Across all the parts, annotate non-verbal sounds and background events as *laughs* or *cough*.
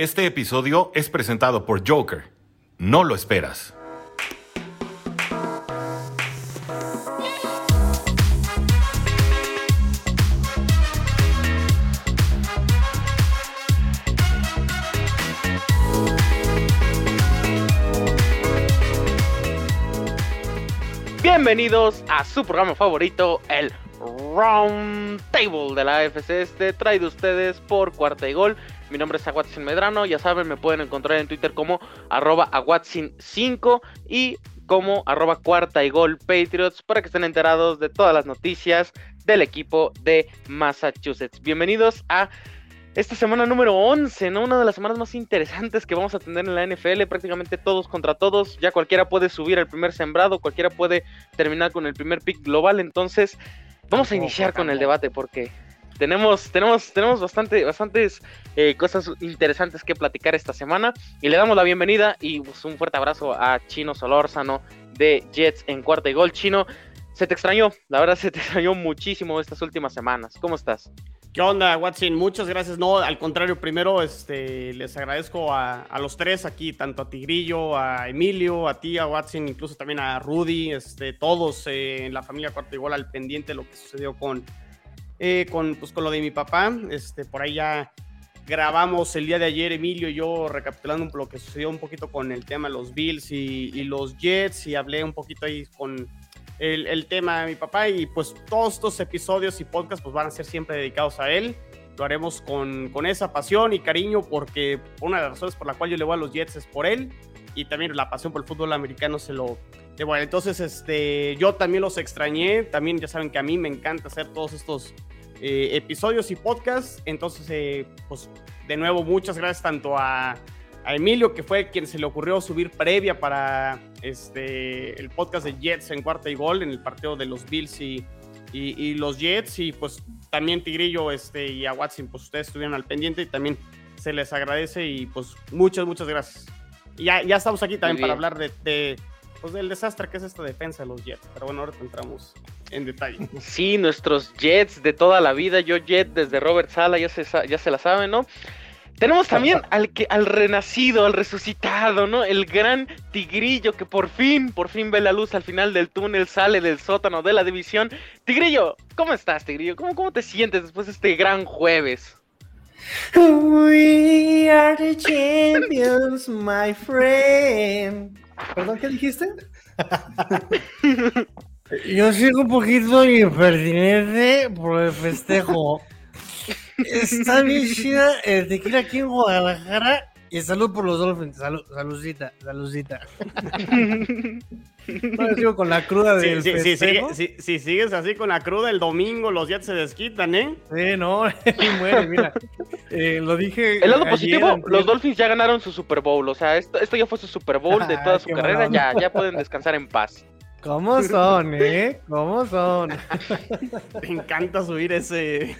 Este episodio es presentado por Joker. No lo esperas. Bienvenidos a su programa favorito, el Round Table de la AFC Este, traído ustedes por Cuarta y Gol. Mi nombre es Aguatzin Medrano, ya saben, me pueden encontrar en Twitter como arroba Aguatzin5 y como arroba Cuarta y Gol Patriots para que estén enterados de todas las noticias del equipo de Massachusetts. Bienvenidos a esta semana número 11, ¿no? Una de las semanas más interesantes que vamos a tener en la NFL, prácticamente todos contra todos, ya cualquiera puede subir al primer sembrado, cualquiera puede terminar con el primer pick global, entonces vamos a iniciar con el debate porque tenemos, tenemos, tenemos bastante, bastantes eh, cosas interesantes que platicar esta semana y le damos la bienvenida y pues, un fuerte abrazo a Chino Solórzano de Jets en cuarta y gol. Chino, se te extrañó, la verdad se te *laughs* extrañó muchísimo estas últimas semanas. ¿Cómo estás? ¿Qué onda, Watson? Muchas gracias. No, al contrario, primero este, les agradezco a, los tres aquí, tanto a Tigrillo, a Emilio, a ti, a Watson, incluso también a Rudy, este, todos eh, en la familia Cuarto Igual al pendiente de lo que sucedió con, eh, con, pues, con lo de mi papá. Este, por ahí ya grabamos el día de ayer, Emilio y yo, recapitulando lo que sucedió un poquito con el tema de los Bills y, los Jets, y hablé un poquito ahí con el, tema de mi papá y pues todos estos episodios y podcasts pues van a ser siempre dedicados a él. Lo haremos con, con esa pasión y cariño porque una de las razones por la cual yo le voy a los Jets es por él y también la pasión por el fútbol americano se lo... Bueno, entonces este, yo también los extrañé, también ya saben que a mí me encanta hacer todos estos eh, episodios y podcasts, entonces eh, pues de nuevo muchas gracias tanto a a Emilio, que fue quien se le ocurrió subir previa para este, el podcast de Jets en cuarta y gol en el partido de los Bills y, y, los Jets. Y pues también Tigrillo este, y a Watson, pues ustedes estuvieron al pendiente y también se les agradece y pues muchas, muchas gracias. Y ya, ya estamos aquí también para hablar de, pues, del desastre que es esta defensa de los Jets. Pero bueno, ahora entramos en detalle. Sí, nuestros Jets de toda la vida, yo Jet desde Robert Sala, ya se, ya se la saben, ¿no? Tenemos también al que al renacido, al resucitado, ¿no? El gran Tigrillo que por fin, por fin ve la luz al final del túnel, sale del sótano de la división. Tigrillo, ¿cómo estás, Tigrillo? ¿Cómo, cómo te sientes después de este gran jueves? We are the champions, my friend. ¿Perdón, qué dijiste? *laughs* Yo sigo un poquito impertinente por el festejo. Está bien chida el tequila aquí en Guadalajara. Y salud por los Dolphins. Salud, saludcita, saludcita. No, sigo con la cruda de. Sí, sí, si, sigues así con la cruda el domingo, los Jets se desquitan, ¿eh? Sí, no, *laughs* muere, mira. Eh, lo dije. El lado positivo, los Dolphins ya ganaron su Super Bowl. O sea, esto, esto ya fue su Super Bowl de toda su carrera. Ya, ya pueden descansar en paz. ¿Cómo *laughs* son, eh? ¿Cómo son? *laughs* Me encanta subir ese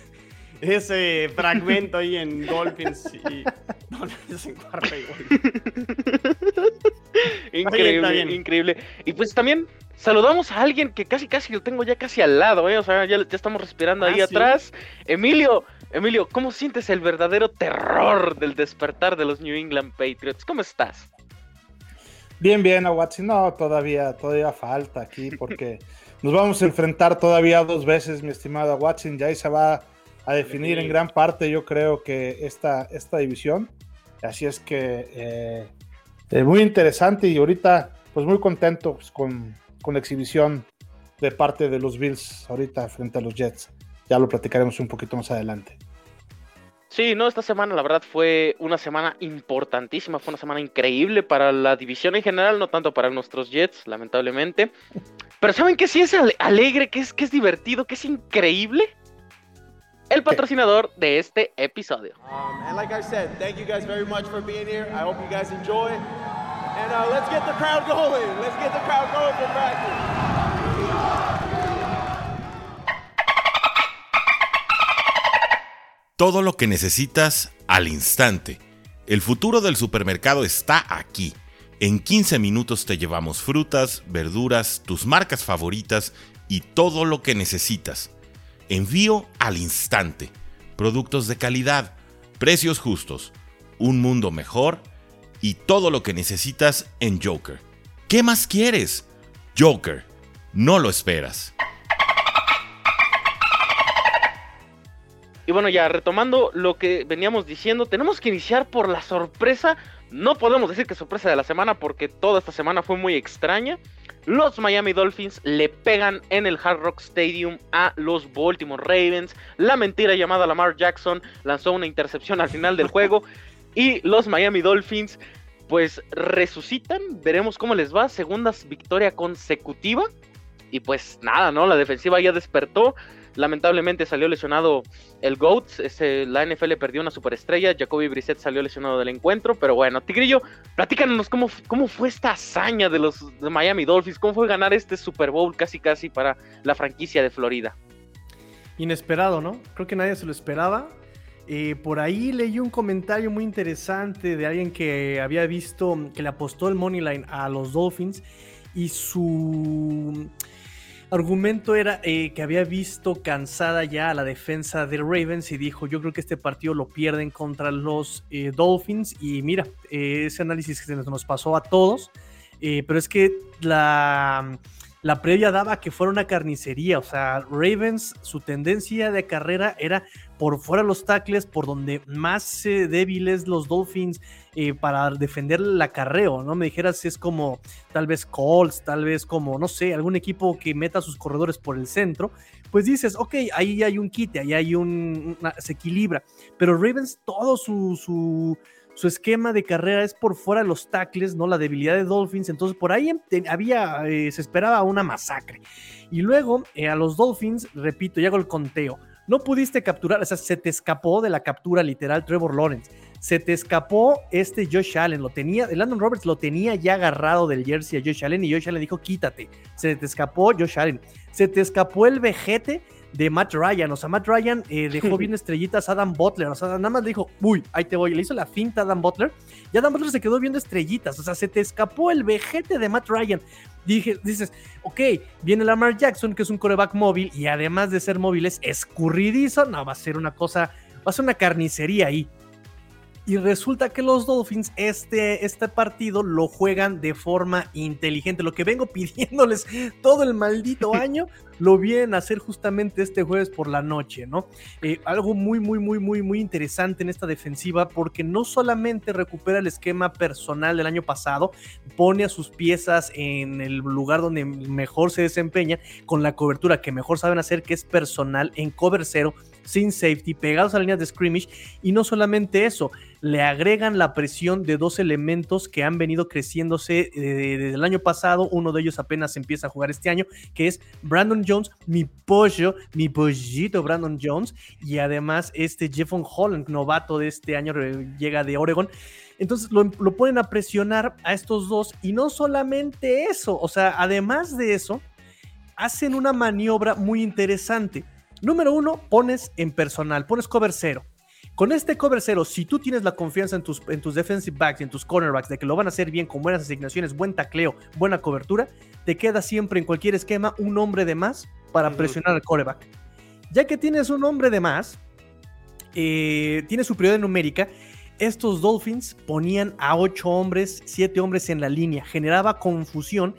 ese fragmento ahí en Dolphins y *laughs* Dolphins en cuarta Increíble, increíble. Y pues también saludamos a alguien que casi casi lo tengo ya casi al lado, ¿eh? o sea, ya, ya estamos respirando ahí ah, atrás. Emilio, Emilio, ¿cómo sientes el verdadero terror del despertar de los New England Patriots? ¿Cómo estás? Bien, bien, Aguatsi. No, todavía, todavía falta aquí porque nos vamos a enfrentar todavía dos veces, mi estimado Watson. Ya ahí se va a definir en gran parte, yo creo que esta, esta división. Así es que eh, eh, muy interesante y ahorita, pues muy contento pues, con, con, la exhibición de parte de los Bills ahorita frente a los Jets. Ya lo platicaremos un poquito más adelante. Sí, no, esta semana la verdad fue una semana importantísima, fue una semana increíble para la división en general, no tanto para nuestros Jets, lamentablemente. Pero ¿saben que sí es alegre, que es, que es divertido, que es increíble? el patrocinador de este episodio. Um, and like I said, thank you guys very much for being here. I hope you guys enjoy. And uh, let's get the crowd going. Let's get the crowd going for practice. Todo lo que necesitas al instante. El futuro del supermercado está aquí. En 15 minutos te llevamos frutas, verduras, tus marcas favoritas y todo lo que necesitas. Envío al instante. Productos de calidad. Precios justos. un mundo mejor y todo lo que necesitas en Joker. ¿Qué más quieres? Joker, no lo esperas. Y bueno, ya retomando lo que veníamos diciendo, tenemos que iniciar por la sorpresa. No podemos decir que sorpresa de la semana porque toda esta semana fue muy extraña. Los Miami Dolphins le pegan en el Hard Rock Stadium a los Baltimore Ravens. La mentira llamada Lamar Jackson lanzó una intercepción al final del juego. Y los Miami Dolphins pues resucitan. Veremos cómo les va. Segunda victoria consecutiva. Y pues nada, ¿no? La defensiva ya despertó. Lamentablemente salió lesionado el GOAT. Ese, la NFL perdió una superestrella. Jacoby Brissett salió lesionado del encuentro. Pero bueno, Tigrillo, platícanos cómo, cómo fue esta hazaña de los Miami Dolphins. ¿Cómo fue ganar este Super Bowl casi casi para la franquicia de Florida? Inesperado, ¿no? Creo que nadie se lo esperaba. Eh, por ahí leí un comentario muy interesante de alguien que había visto que le apostó el money line a los Dolphins y su argumento era eh, que había visto cansada ya a la defensa de Ravens y dijo, yo creo que este partido lo pierden contra los eh, Dolphins y mira, eh, ese análisis que nos pasó a todos, pero es que la, la previa daba que fuera una carnicería, o sea, Ravens, su tendencia de carrera era por fuera los tackles, por donde más débiles los Dolphins eh, para defender el acarreo, ¿no? Me dijeras si es como tal vez Colts, tal vez como, no sé, algún equipo que meta sus corredores por el centro, pues dices, ok, ahí hay un quite, ahí hay un, se equilibra, pero Ravens todo su, su esquema de carrera es por fuera de los tackles, ¿no? La debilidad de Dolphins, entonces por ahí había, eh, se esperaba una masacre. Y luego eh, a los Dolphins, repito, ya hago el conteo, no pudiste capturar, o sea, se te escapó de la captura literal Trevor Lawrence. Se te escapó este Josh Allen, lo tenía, Landon Roberts lo tenía ya agarrado del jersey a Josh Allen y Josh Allen dijo, quítate. Se te escapó Josh Allen. Se te escapó el vejete de Matt Ryan. O sea, Matt Ryan eh, dejó bien *laughs* estrellitas a Adam Butler. O sea, nada más le dijo, uy, ahí te voy. Le hizo la finta a Adam Butler. Y Adam Butler se quedó viendo estrellitas. O sea, se te escapó el vejete de Matt Ryan. Dije, dices, ok, viene Lamar Jackson, que es un coreback móvil. Y además de ser móvil, es escurridizo. No, va a ser una cosa, va a ser una carnicería ahí. Y resulta que los Dolphins este, este partido lo juegan de forma inteligente. Lo que vengo *laughs* pidiéndoles todo el maldito *laughs* año, lo vienen a hacer justamente este jueves por la noche, ¿no? Eh, algo muy, muy, muy, muy, muy interesante en esta defensiva porque no solamente recupera el esquema personal del año pasado, pone a sus piezas en el lugar donde mejor se desempeña con la cobertura que mejor saben hacer, que es personal en cover cero sin safety, pegados a líneas de scrimmage. Y no solamente eso, le agregan la presión de dos elementos que han venido creciéndose eh, desde el año pasado. Uno de ellos apenas empieza a jugar este año, que es Brandon Jones, mi pollo, mi pollito Brandon Jones. Y además este Jeffon Holland, novato de este año, llega de Oregon. Entonces lo, lo ponen a presionar a estos dos. Y no solamente eso, o sea, además de eso, hacen una maniobra muy interesante Número uno, pones en personal, pones cover cero. Con este cover cero, si tú tienes la confianza en tus, en tus defensive backs, en tus cornerbacks, de que lo van a hacer bien, con buenas asignaciones, buen tacleo, buena cobertura, te queda siempre en cualquier esquema un hombre de más para presionar al coreback. Ya que tienes un hombre de más, eh, tienes superioridad numérica, estos Dolphins ponían a ocho hombres, siete hombres en la línea, generaba confusión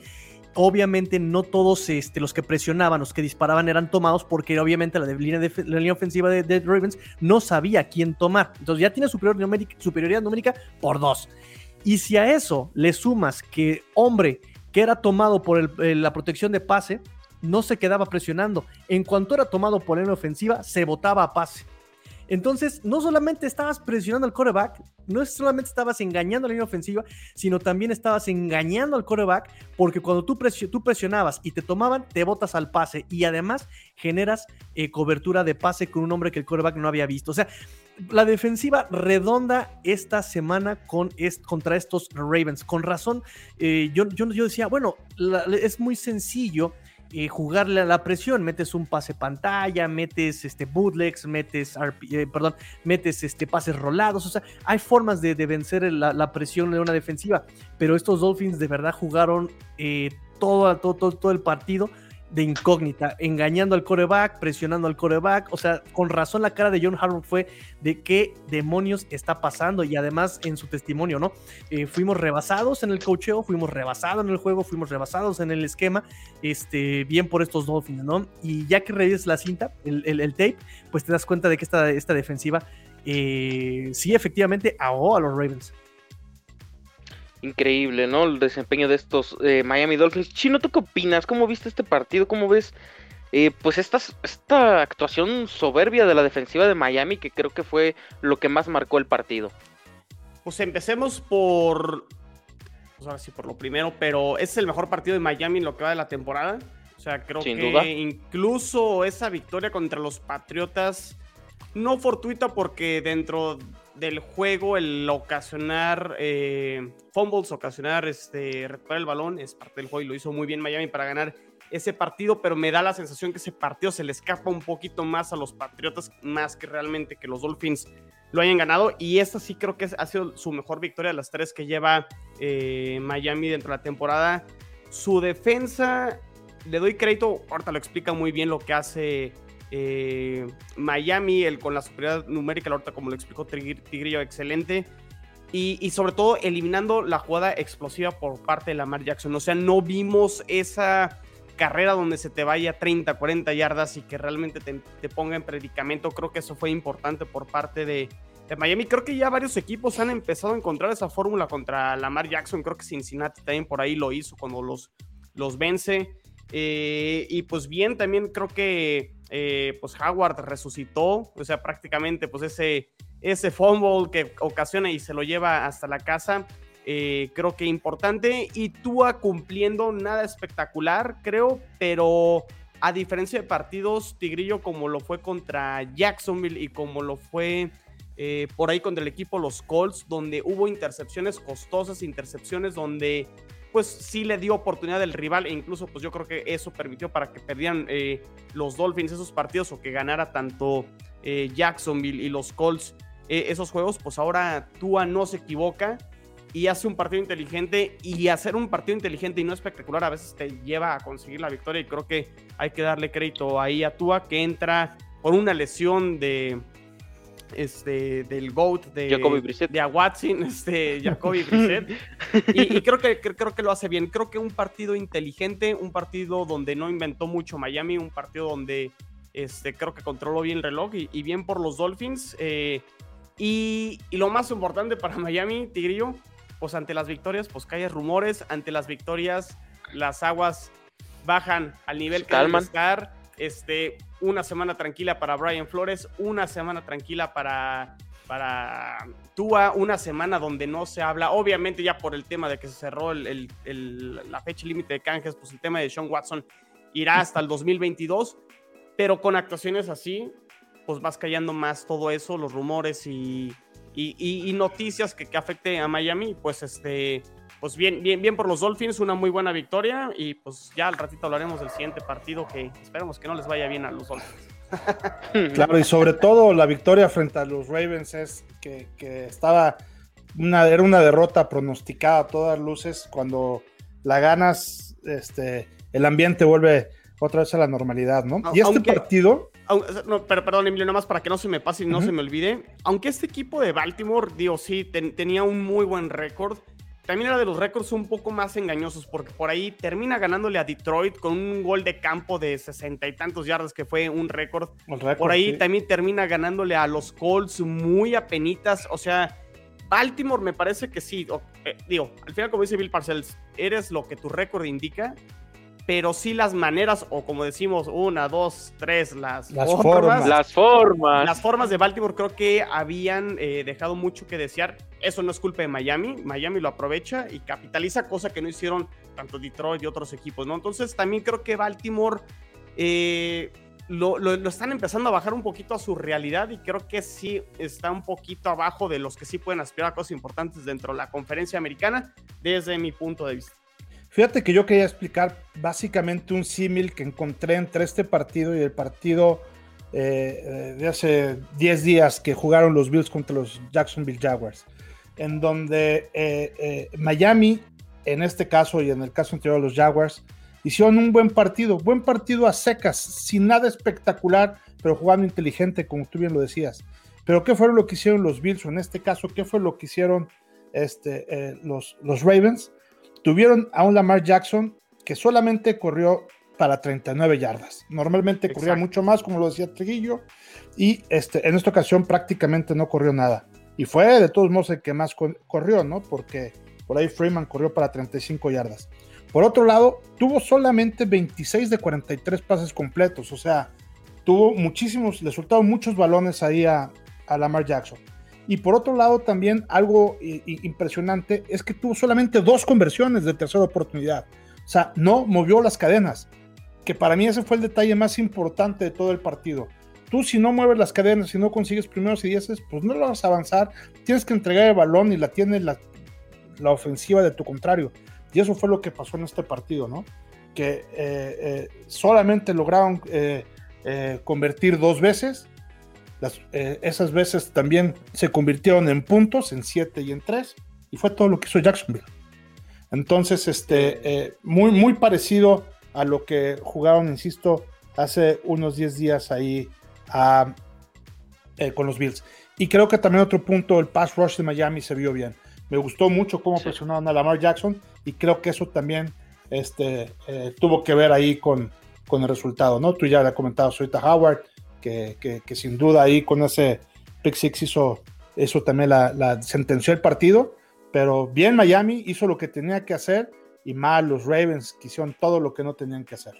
obviamente no todos este, los que presionaban, los que disparaban eran tomados porque obviamente la, línea, de, la línea, ofensiva de, Ravens no sabía quién tomar. Entonces ya tiene superioridad numérica por dos. Y si a eso le sumas que hombre que era tomado por la protección de pase, no se quedaba presionando. En cuanto era tomado por la ofensiva, se botaba a pase. Entonces, no solamente estabas presionando al coreback, no solamente estabas engañando a la línea ofensiva, sino también estabas engañando al coreback, porque cuando tú, presionabas y te tomaban, te botas al pase y además generas eh, cobertura de pase con un hombre que el coreback no había visto. O sea, la defensiva redonda esta semana con contra estos Ravens. Con razón, eh, yo, yo, decía, bueno, es muy sencillo eh, jugarle a la presión. Metes un pase pantalla, metes este bootlegs, metes, eh, perdón, metes este, pases rolados. O sea, hay formas de, vencer la, presión de una defensiva. Pero estos Dolphins de verdad jugaron eh, todo, todo, todo, el partido de incógnita, engañando al coreback, presionando al coreback. O sea, con razón la cara de John Harbaugh fue de qué demonios está pasando. Y además en su testimonio, ¿no? Eh, fuimos rebasados en el cocheo, fuimos rebasados en el juego, fuimos rebasados en el esquema. Este, bien por estos Dolphins, ¿no? Y ya que revises la cinta, el, el, tape, pues te das cuenta de que esta, esta defensiva eh, sí efectivamente ahogó a los Ravens increíble, ¿no? El desempeño de estos eh, Miami Dolphins. Chino, ¿tú qué opinas? ¿Cómo viste este partido? ¿Cómo ves eh, pues esta, esta actuación soberbia de la defensiva de Miami que creo que fue lo que más marcó el partido? Pues empecemos por... Pues ahora sí, por lo primero, pero es el mejor partido de Miami en lo que va de la temporada. O sea, creo que incluso esa victoria contra los Patriotas, no fortuita porque dentro del juego, el ocasionar eh, fumbles, ocasionar este, recuperar el balón, es parte del juego y lo hizo muy bien Miami para ganar ese partido, pero me da la sensación que ese partido se le escapa un poquito más a los Patriotas, más que realmente que los Dolphins lo hayan ganado. Y esta sí creo que ha sido su mejor victoria de las tres que lleva eh, Miami dentro de la temporada. Su defensa, le doy crédito, ahorita lo explica muy bien lo que hace eh, Miami, el con la superioridad numérica, ahorita como lo explicó Tigrillo, excelente. Y, sobre todo eliminando la jugada explosiva por parte de Lamar Jackson. O sea, no vimos esa carrera donde se te vaya 30, 40 yardas y que realmente te, ponga en predicamento. Creo que eso fue importante por parte de, Miami. Creo que ya varios equipos han empezado a encontrar esa fórmula contra Lamar Jackson. Creo que Cincinnati también por ahí lo hizo cuando los, los vence. Eh, y pues bien, también creo que eh, pues Howard resucitó, o sea, prácticamente pues ese, ese fumble que ocasiona y se lo lleva hasta la casa, eh, creo que importante. Y Tua cumpliendo nada espectacular, creo, pero a diferencia de partidos, Tigrillo como lo fue contra Jacksonville y como lo fue eh, por ahí contra el equipo los Colts, donde hubo intercepciones costosas, intercepciones donde pues sí le dio oportunidad del rival e incluso pues yo creo que eso permitió para que perdieran eh, los Dolphins esos partidos o que ganara tanto eh, Jacksonville y los Colts eh, esos juegos, pues ahora Tua no se equivoca y hace un partido inteligente y hacer un partido inteligente y no espectacular a veces te lleva a conseguir la victoria y creo que hay que darle crédito ahí a Tua que entra por una lesión de este, del GOAT de, de Watson, *laughs* este, Jacoby *laughs* Brissett. y, creo, que, creo que lo hace bien. Creo que un partido inteligente, un partido donde no inventó mucho Miami, un partido donde este, creo que controló bien el reloj y, bien por los Dolphins. Eh, y, lo más importante para *laughs* Miami, Tigrillo, pues ante las victorias, pues que rumores, ante las victorias las aguas bajan al nivel que deben estar. Este, una semana tranquila para Brian Flores, una semana tranquila para, para Tua, una semana donde no se habla, obviamente ya por el tema de que se cerró la fecha límite de canjes, pues el tema de Sean Watson irá hasta el 2022, pero con actuaciones así, pues vas callando más todo eso, los rumores y, y, noticias que, que afecte a Miami, pues este pues bien, bien, bien por los Dolphins, una muy buena victoria y pues ya al ratito hablaremos del siguiente partido que esperemos que no les vaya bien a los Dolphins. *laughs* Claro, y sobre todo la victoria frente a los Ravens es que, estaba una, era una derrota pronosticada a todas luces. Cuando la ganas, este, el ambiente vuelve otra vez a la normalidad, ¿no? Y este partido. pero perdón, Emilio, nada más para que no se me pase y no se me olvide. Aunque este equipo de Baltimore, digo, sí, tenía un muy buen récord también era de los récords un poco más engañosos, porque por ahí termina ganándole a Detroit con un gol de campo de sesenta y tantos yardas, que fue un récord. Por ahí también termina ganándole a los Colts muy apenitas. O sea, Baltimore me parece que sí. Eh, digo, al final, como dice Bill Parcells, eres lo que tu récord indica pero sí las maneras, o como decimos, una, dos, tres, las, formas, Las formas. Las formas de Baltimore creo que habían eh, dejado mucho que desear. Eso no es culpa de Miami. Miami lo aprovecha y capitaliza, cosa que no hicieron tanto Detroit y otros equipos, ¿no? Entonces también creo que Baltimore eh, lo, lo, están empezando a bajar un poquito a su realidad y creo que sí está un poquito abajo de los que sí pueden aspirar a cosas importantes dentro de la conferencia americana, desde mi punto de vista. Fíjate que yo quería explicar básicamente un símil que encontré entre este partido y el partido eh, eh, de hace 10 días que jugaron los Bills contra los Jacksonville Jaguars, en donde eh, Miami, en este caso y en el caso anterior de los Jaguars, hicieron un buen partido, buen partido a secas, sin nada espectacular, pero jugando inteligente, como tú bien lo decías. Pero ¿qué fue lo que hicieron los Bills? O en este caso, ¿qué fue lo que hicieron este, eh, los, los Ravens? Tuvieron a un Lamar Jackson que solamente corrió para 39 yardas. Normalmente corría mucho más, como lo decía Triguillo, y este, en esta ocasión prácticamente no corrió nada. Y fue de todos modos el que más corrió, ¿no? Porque por ahí Freeman corrió para 35 yardas. Por otro lado, tuvo solamente 26 de 43 pases completos, o sea, tuvo muchísimos, le soltaron muchos balones ahí a, a Lamar Jackson. Y por otro lado, también algo impresionante es que tuvo solamente dos conversiones de tercera oportunidad. O sea, no movió las cadenas, que para mí ese fue el detalle más importante de todo el partido. Tú si no mueves las cadenas, si no consigues primeros y dieces, pues no lo vas a avanzar. Tienes que entregar el balón y la tiene la, la ofensiva de tu contrario. Y eso fue lo que pasó en este partido, ¿no? Que eh, eh, solamente lograron eh, convertir dos veces. Las, esas veces también se convirtieron en puntos, en siete y en tres. Y fue todo lo que hizo Jacksonville. Entonces, este, muy, muy parecido a lo que jugaron, insisto, hace unos 10 días ahí con los Bills. Y creo que también otro punto, el pass rush de Miami se vio bien. Me gustó mucho cómo presionaron a Lamar Jackson y creo que eso también este, eh, tuvo que ver ahí con, con el resultado, ¿no? Tú ya le comentabas ahorita Howard, que, sin duda ahí con ese pick six hizo, eso también la, la, sentenció el partido, pero bien Miami hizo lo que tenía que hacer y mal los Ravens que hicieron todo lo que no tenían que hacer.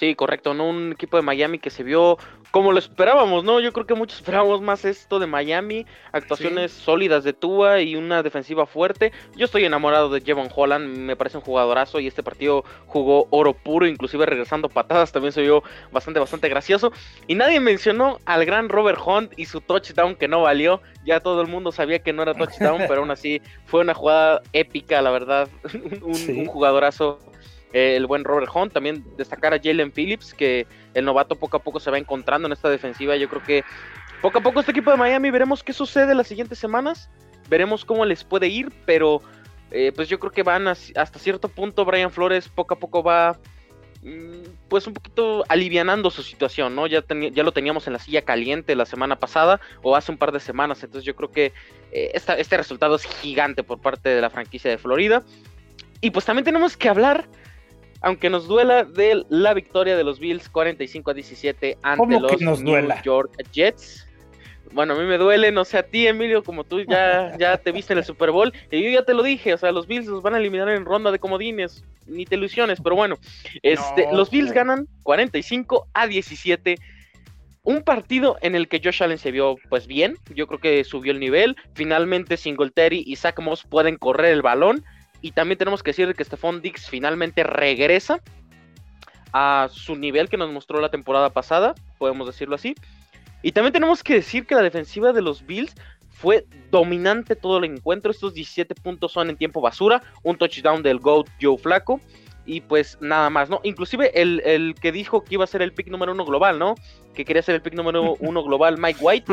Sí, correcto, ¿no? Un equipo de Miami que se vio como lo esperábamos, ¿no? Yo creo que muchos *laughs* esperábamos más esto de Miami, actuaciones sólidas de Tua y una defensiva fuerte. Yo estoy enamorado de Jevon Holland, me parece un jugadorazo y este partido jugó oro puro, inclusive regresando patadas, también se vio bastante, bastante gracioso. Y nadie mencionó al gran Robert Hunt y su touchdown que no valió. Ya todo el mundo sabía que no era touchdown, *laughs* pero aún así fue una jugada épica, la verdad. *laughs* un, un jugadorazo el buen Robert Hunt, también destacar a Jalen Phillips, que el novato poco a poco se va encontrando en esta defensiva. Yo creo que poco a poco este equipo de Miami veremos qué sucede las siguientes semanas, veremos cómo les puede ir, pero eh, pues yo creo que van hasta cierto punto Brian Flores poco a poco va mm, pues un poquito alivianando su situación, ¿no? Ya, ya lo teníamos en la silla caliente la semana pasada o hace un par de semanas, entonces yo creo que eh, este resultado es gigante por parte de la franquicia de Florida. Y pues también tenemos que hablar aunque nos duela de la victoria de los Bills 45 a 17 ante los New York Jets. Bueno, a mí me duele, no sé a ti, Emilio, como tú ya, ya te viste en el Super Bowl, y yo ya te lo dije, o sea, los Bills los van a eliminar en ronda de comodines, ni te ilusiones, pero bueno, este, los Bills ganan 45 a 17. Un partido en el que Josh Allen se vio pues bien, yo creo que subió el nivel, finalmente Singletary y Zach Moss pueden correr el balón, y también tenemos que decir que Stephon Dix finalmente regresa a su nivel que nos mostró la temporada pasada, podemos decirlo así. Y también tenemos que decir que la defensiva de los Bills fue dominante todo el encuentro. Estos 17 puntos son en tiempo basura, un touchdown del GOAT Joe Flaco. Y pues nada más, ¿no? Inclusive el, que dijo que iba a ser el pick número uno global, ¿no? Que quería ser el pick número *laughs* uno global, Mike White.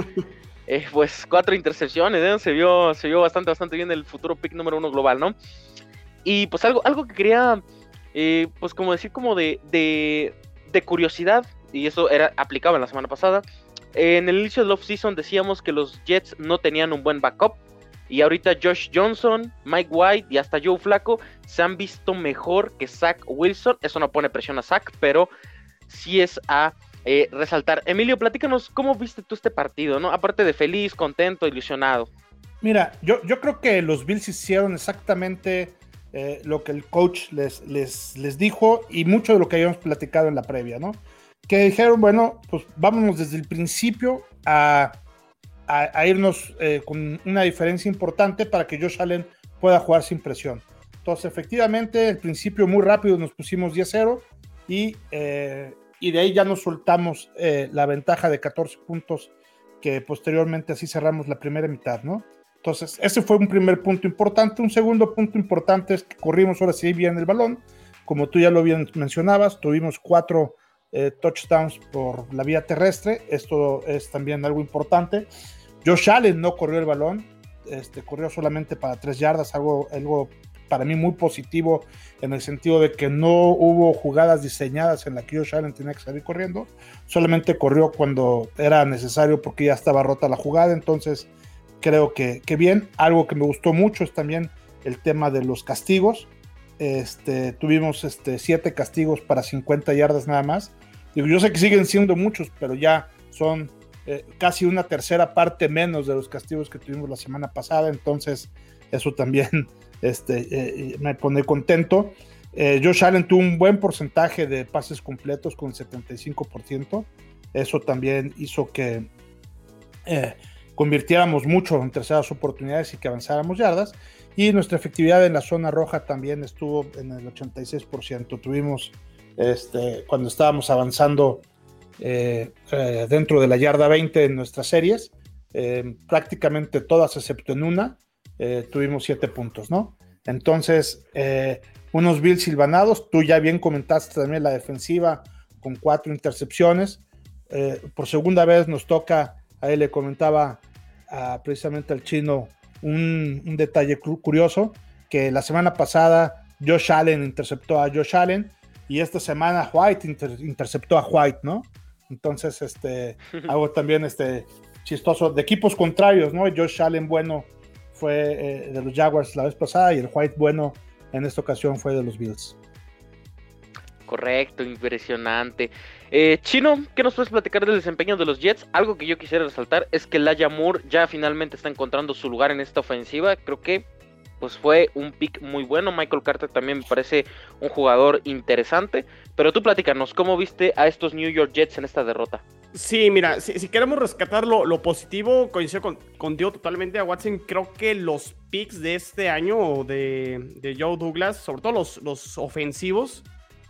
Eh, pues cuatro intercepciones, ¿eh? Se vio, se vio bastante, bastante bien el futuro pick número uno global, ¿no? Y pues algo, algo que quería, eh, pues como decir como de, de, curiosidad, y eso era aplicable en la semana pasada, en el inicio del off-season decíamos que los Jets no tenían un buen backup. Y ahorita Josh Johnson, Mike White y hasta Joe Flaco se han visto mejor que Zach Wilson. Eso no pone presión a Zach, pero sí es a eh, resaltar. Emilio, platícanos cómo viste tú este partido, ¿no? Aparte de feliz, contento, ilusionado. Mira, yo, yo creo que los Bills hicieron exactamente eh, lo que el coach les, les, les dijo y mucho de lo que habíamos platicado en la previa, ¿no? Que dijeron, bueno, pues vámonos desde el principio a, a, irnos eh, con una diferencia importante para que Josh Allen pueda jugar sin presión. Entonces, efectivamente, el principio muy rápido nos pusimos 10-0 y, eh, y de ahí ya nos soltamos la ventaja de 14 puntos que posteriormente así cerramos la primera mitad, ¿no? Entonces, ese fue un primer punto importante. Un segundo punto importante es que corrimos ahora sí bien el balón. Como tú ya lo bien mencionabas, tuvimos cuatro eh, touchdowns por la vía terrestre. Esto es también algo importante. Josh Allen no corrió el balón, este, corrió solamente para tres yardas, algo, algo para mí muy positivo en el sentido de que no hubo jugadas diseñadas en la que Josh Allen tenía que salir corriendo, solamente corrió cuando era necesario porque ya estaba rota la jugada, entonces creo que, que bien. Algo que me gustó mucho es también el tema de los castigos. Este, tuvimos este, siete castigos para 50 yardas nada más. Digo, yo sé que siguen siendo muchos, pero ya son eh, casi una tercera parte menos de los castigos que tuvimos la semana pasada. Entonces, eso también este, eh, me pone contento. Eh, Josh Allen tuvo un buen porcentaje de pases completos con 75%. Eso también hizo que convirtiéramos mucho en terceras oportunidades y que avanzáramos yardas. Y nuestra efectividad en la zona roja también estuvo en el 86%. Tuvimos, este, cuando estábamos avanzando eh, eh, dentro de la yarda 20 en nuestras series, eh, prácticamente todas excepto en una, tuvimos 7 puntos, ¿no? Entonces, unos Bills silvanados, tú ya bien comentaste también la defensiva con cuatro intercepciones. por segunda vez nos toca, a él le comentaba precisamente al chino un, detalle curioso, que la semana pasada Josh Allen interceptó a Josh Allen y esta semana White interceptó a White, ¿no? Entonces, este, *laughs* algo también este, chistoso de equipos contrarios, ¿no? Josh Allen bueno fue eh, de los Jaguars la vez pasada y el White bueno en esta ocasión fue de los Bills. Correcto, impresionante. Eh, Chino, ¿qué nos puedes platicar del desempeño de los Jets? Algo que yo quisiera resaltar es que Laia Moore ya finalmente está encontrando su lugar en esta ofensiva. Creo que pues fue un pick muy bueno. Michael Carter también me parece un jugador interesante. Pero tú platícanos, ¿cómo viste a estos New York Jets en esta derrota? Sí, mira, si, queremos rescatar lo, positivo, coincido con, con Dio totalmente a Watson. Creo que los picks de este año de, Joe Douglas, sobre todo los, los ofensivos,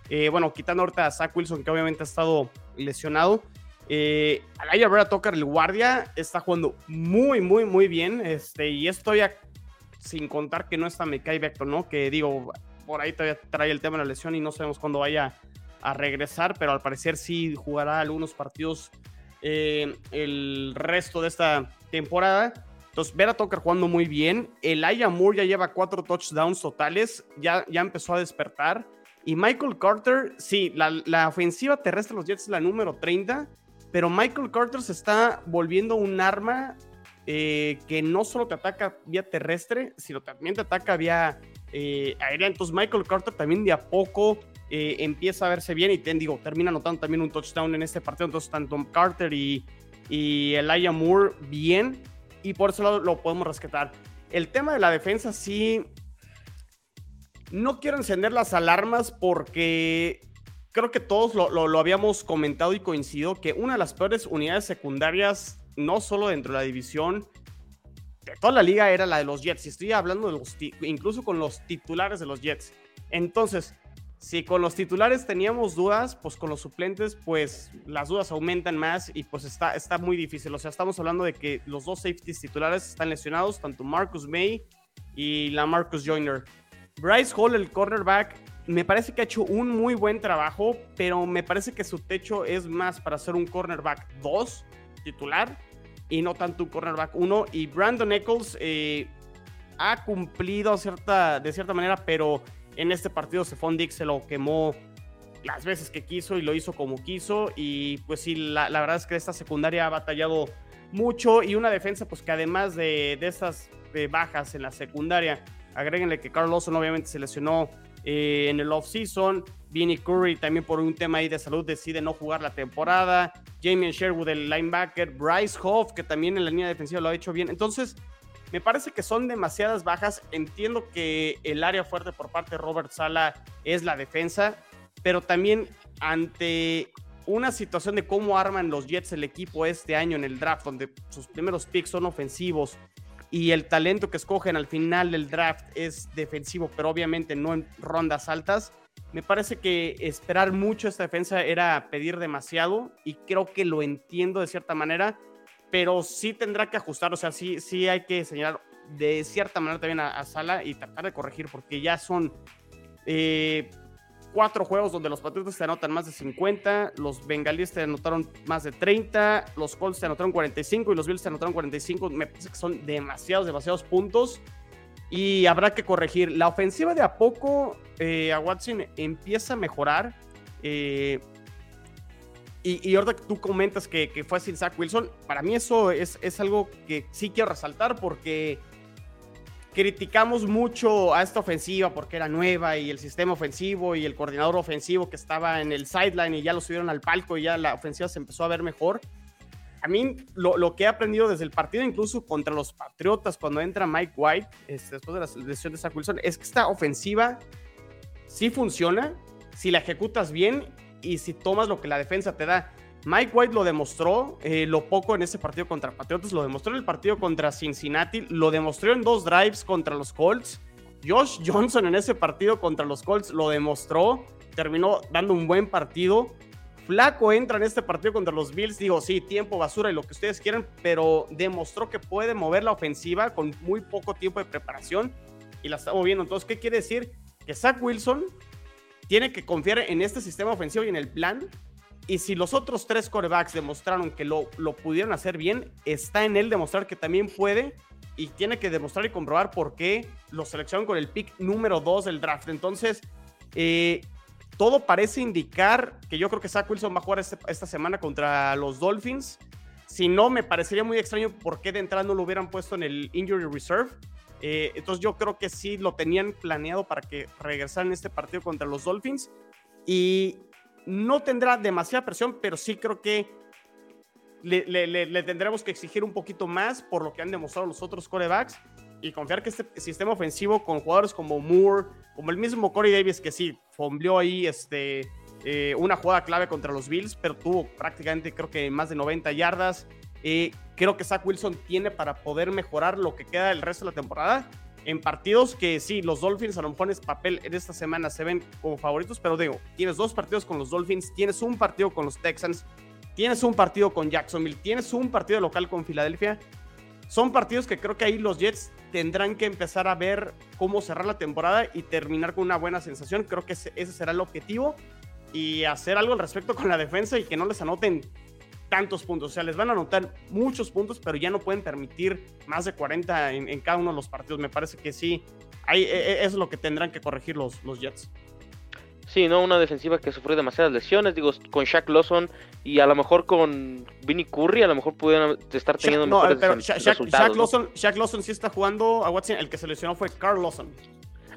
eh, bueno, quitando ahorita a Zach Wilson, que obviamente ha estado lesionado. Eh, Alaya Vera Tocar, el guardia, está jugando muy, muy, muy bien. Este, y esto ya sin contar que no está Mekai Vector, ¿no? Que digo, por ahí todavía trae el tema de la lesión y no sabemos cuándo vaya a regresar, pero al parecer sí jugará algunos partidos eh, el resto de esta temporada. Entonces, Vera Tucker jugando muy bien. El Aya Moore ya lleva cuatro touchdowns totales, ya, ya empezó a despertar. Y Michael Carter, sí, la, ofensiva terrestre de los Jets es la número 30, pero Michael Carter se está volviendo un arma eh, que no solo te ataca vía terrestre, sino también te ataca vía eh, aérea. Entonces Michael Carter también de a poco eh, empieza a verse bien y te digo, termina anotando también un touchdown en este partido. Entonces tanto Carter y, y Elijah Moore bien y por eso lo, podemos rescatar. El tema de la defensa sí no quiero encender las alarmas porque creo que todos lo, habíamos comentado y coincido que una de las peores unidades secundarias, no solo dentro de la división, de toda la liga era la de los Jets. Y estoy hablando incluso con los titulares de los Jets. Entonces, si con los titulares teníamos dudas, pues con los suplentes, pues las dudas aumentan más y pues está, está muy difícil. O sea, estamos hablando de que los dos safeties titulares están lesionados, tanto Marcus May y la Marcus Joyner. Bryce Hall, el cornerback, me parece que ha hecho un muy buen trabajo, pero me parece que su techo es más para ser un cornerback 2 titular y no tanto un cornerback 1. Y Brandon Eccles eh, ha cumplido de cierta manera, pero en este partido Stephon Dix se lo quemó las veces que quiso y lo hizo como quiso. Y pues sí, la, verdad es que esta secundaria ha batallado mucho y una defensa pues que además de, de estas bajas en la secundaria Agréguenle que Carl Lawson obviamente se lesionó eh, en el off-season. Vinnie Curry también por un tema ahí de salud decide no jugar la temporada. Jamie Sherwood, el linebacker. Bryce Hoff, que también en la línea defensiva lo ha hecho bien. Entonces, me parece que son demasiadas bajas. Entiendo que el área fuerte por parte de Robert Sala es la defensa, pero también ante una situación de cómo arman los Jets el equipo este año en el draft, donde sus primeros picks son ofensivos, y el talento que escogen al final del draft es defensivo, pero obviamente no en rondas altas. Me parece que esperar mucho esta defensa era pedir demasiado y creo que lo entiendo de cierta manera, pero sí tendrá que ajustar, o sea, sí, sí hay que señalar de cierta manera también a, Sala y tratar de corregir porque ya son eh, cuatro juegos donde los Patriotas te anotan más de 50, los Bengalíes te anotaron más de 30, los Colts te anotaron 45 y los Bills te anotaron 45. Me parece que son demasiados, demasiados puntos. y habrá que corregir. La ofensiva de a poco eh, a Watson empieza a mejorar. eh, y, y ahorita tú comentas que, que fue sin Zach Wilson, para mí eso es, es algo que sí quiero resaltar porque criticamos mucho a esta ofensiva porque era nueva y el sistema ofensivo y el coordinador ofensivo que estaba en el sideline y ya lo subieron al palco y ya la ofensiva se empezó a ver mejor. A mí lo, lo que he aprendido desde el partido, incluso contra los Patriotas, cuando entra Mike White, este, después de la lesión de Zach Wilson, es que esta ofensiva sí funciona si la ejecutas bien y si tomas lo que la defensa te da. Mike White lo demostró, eh, lo poco en ese partido contra Patriotas, lo demostró en el partido contra Cincinnati, lo demostró en dos drives contra los Colts. Josh Johnson en ese partido contra los Colts lo demostró, terminó dando un buen partido. Flaco entra en este partido contra los Bills, digo, sí, tiempo, basura y lo que ustedes quieran, pero demostró que puede mover la ofensiva con muy poco tiempo de preparación y la está moviendo. Entonces, ¿qué quiere decir? Que Zach Wilson tiene que confiar en este sistema ofensivo y en el plan. Y si los otros tres corebacks demostraron que lo, lo pudieron hacer bien, está en él demostrar que también puede y tiene que demostrar y comprobar por qué lo seleccionaron con el pick número 2 del draft. Entonces, eh, todo parece indicar que yo creo que Zach Wilson va a jugar este- esta semana contra los Dolphins. Si no, me parecería muy extraño por qué de entrada no lo hubieran puesto en el Injury Reserve. Eh, entonces yo creo que sí lo tenían planeado para que regresara en este partido contra los Dolphins. Y no tendrá demasiada presión, pero sí creo que le, le- le- le tendremos que exigir un poquito más por lo que han demostrado los otros corebacks y confiar que este sistema ofensivo con jugadores como Moore, como el mismo Corey Davis, que sí, fombleó ahí este, eh, una jugada clave contra los Bills, pero tuvo prácticamente creo que más de 90 yardas. Eh, creo que Zach Wilson tiene para poder mejorar lo que queda el resto de la temporada en partidos que sí, los Dolphins a lo mejor en papel en esta semana se ven como favoritos, pero digo, tienes dos partidos con los Dolphins, tienes un partido con los Texans, tienes un partido con Jacksonville, tienes un partido local con Filadelfia. Son partidos que creo que ahí los Jets tendrán que empezar a ver cómo cerrar la temporada y terminar con una buena sensación. Creo que ese será el objetivo y hacer algo al respecto con la defensa y que no les anoten tantos puntos. O sea, les van a anotar muchos puntos, pero ya no pueden permitir más de 40 en, en cada uno de los partidos. Me parece que sí, hay, e- e- es lo que tendrán que corregir los, los Jets. Sí, ¿no? Una defensiva que sufrió demasiadas lesiones, digo, con Shaq Lawson y a lo mejor con Vinny Curry, a lo mejor pudieran estar teniendo Shaq- no, mejores pero resultados. Shaq, Shaq- Shaq ¿no? Lawson, Shaq Lawson sí está jugando a Watson. El que se lesionó fue Carl Lawson.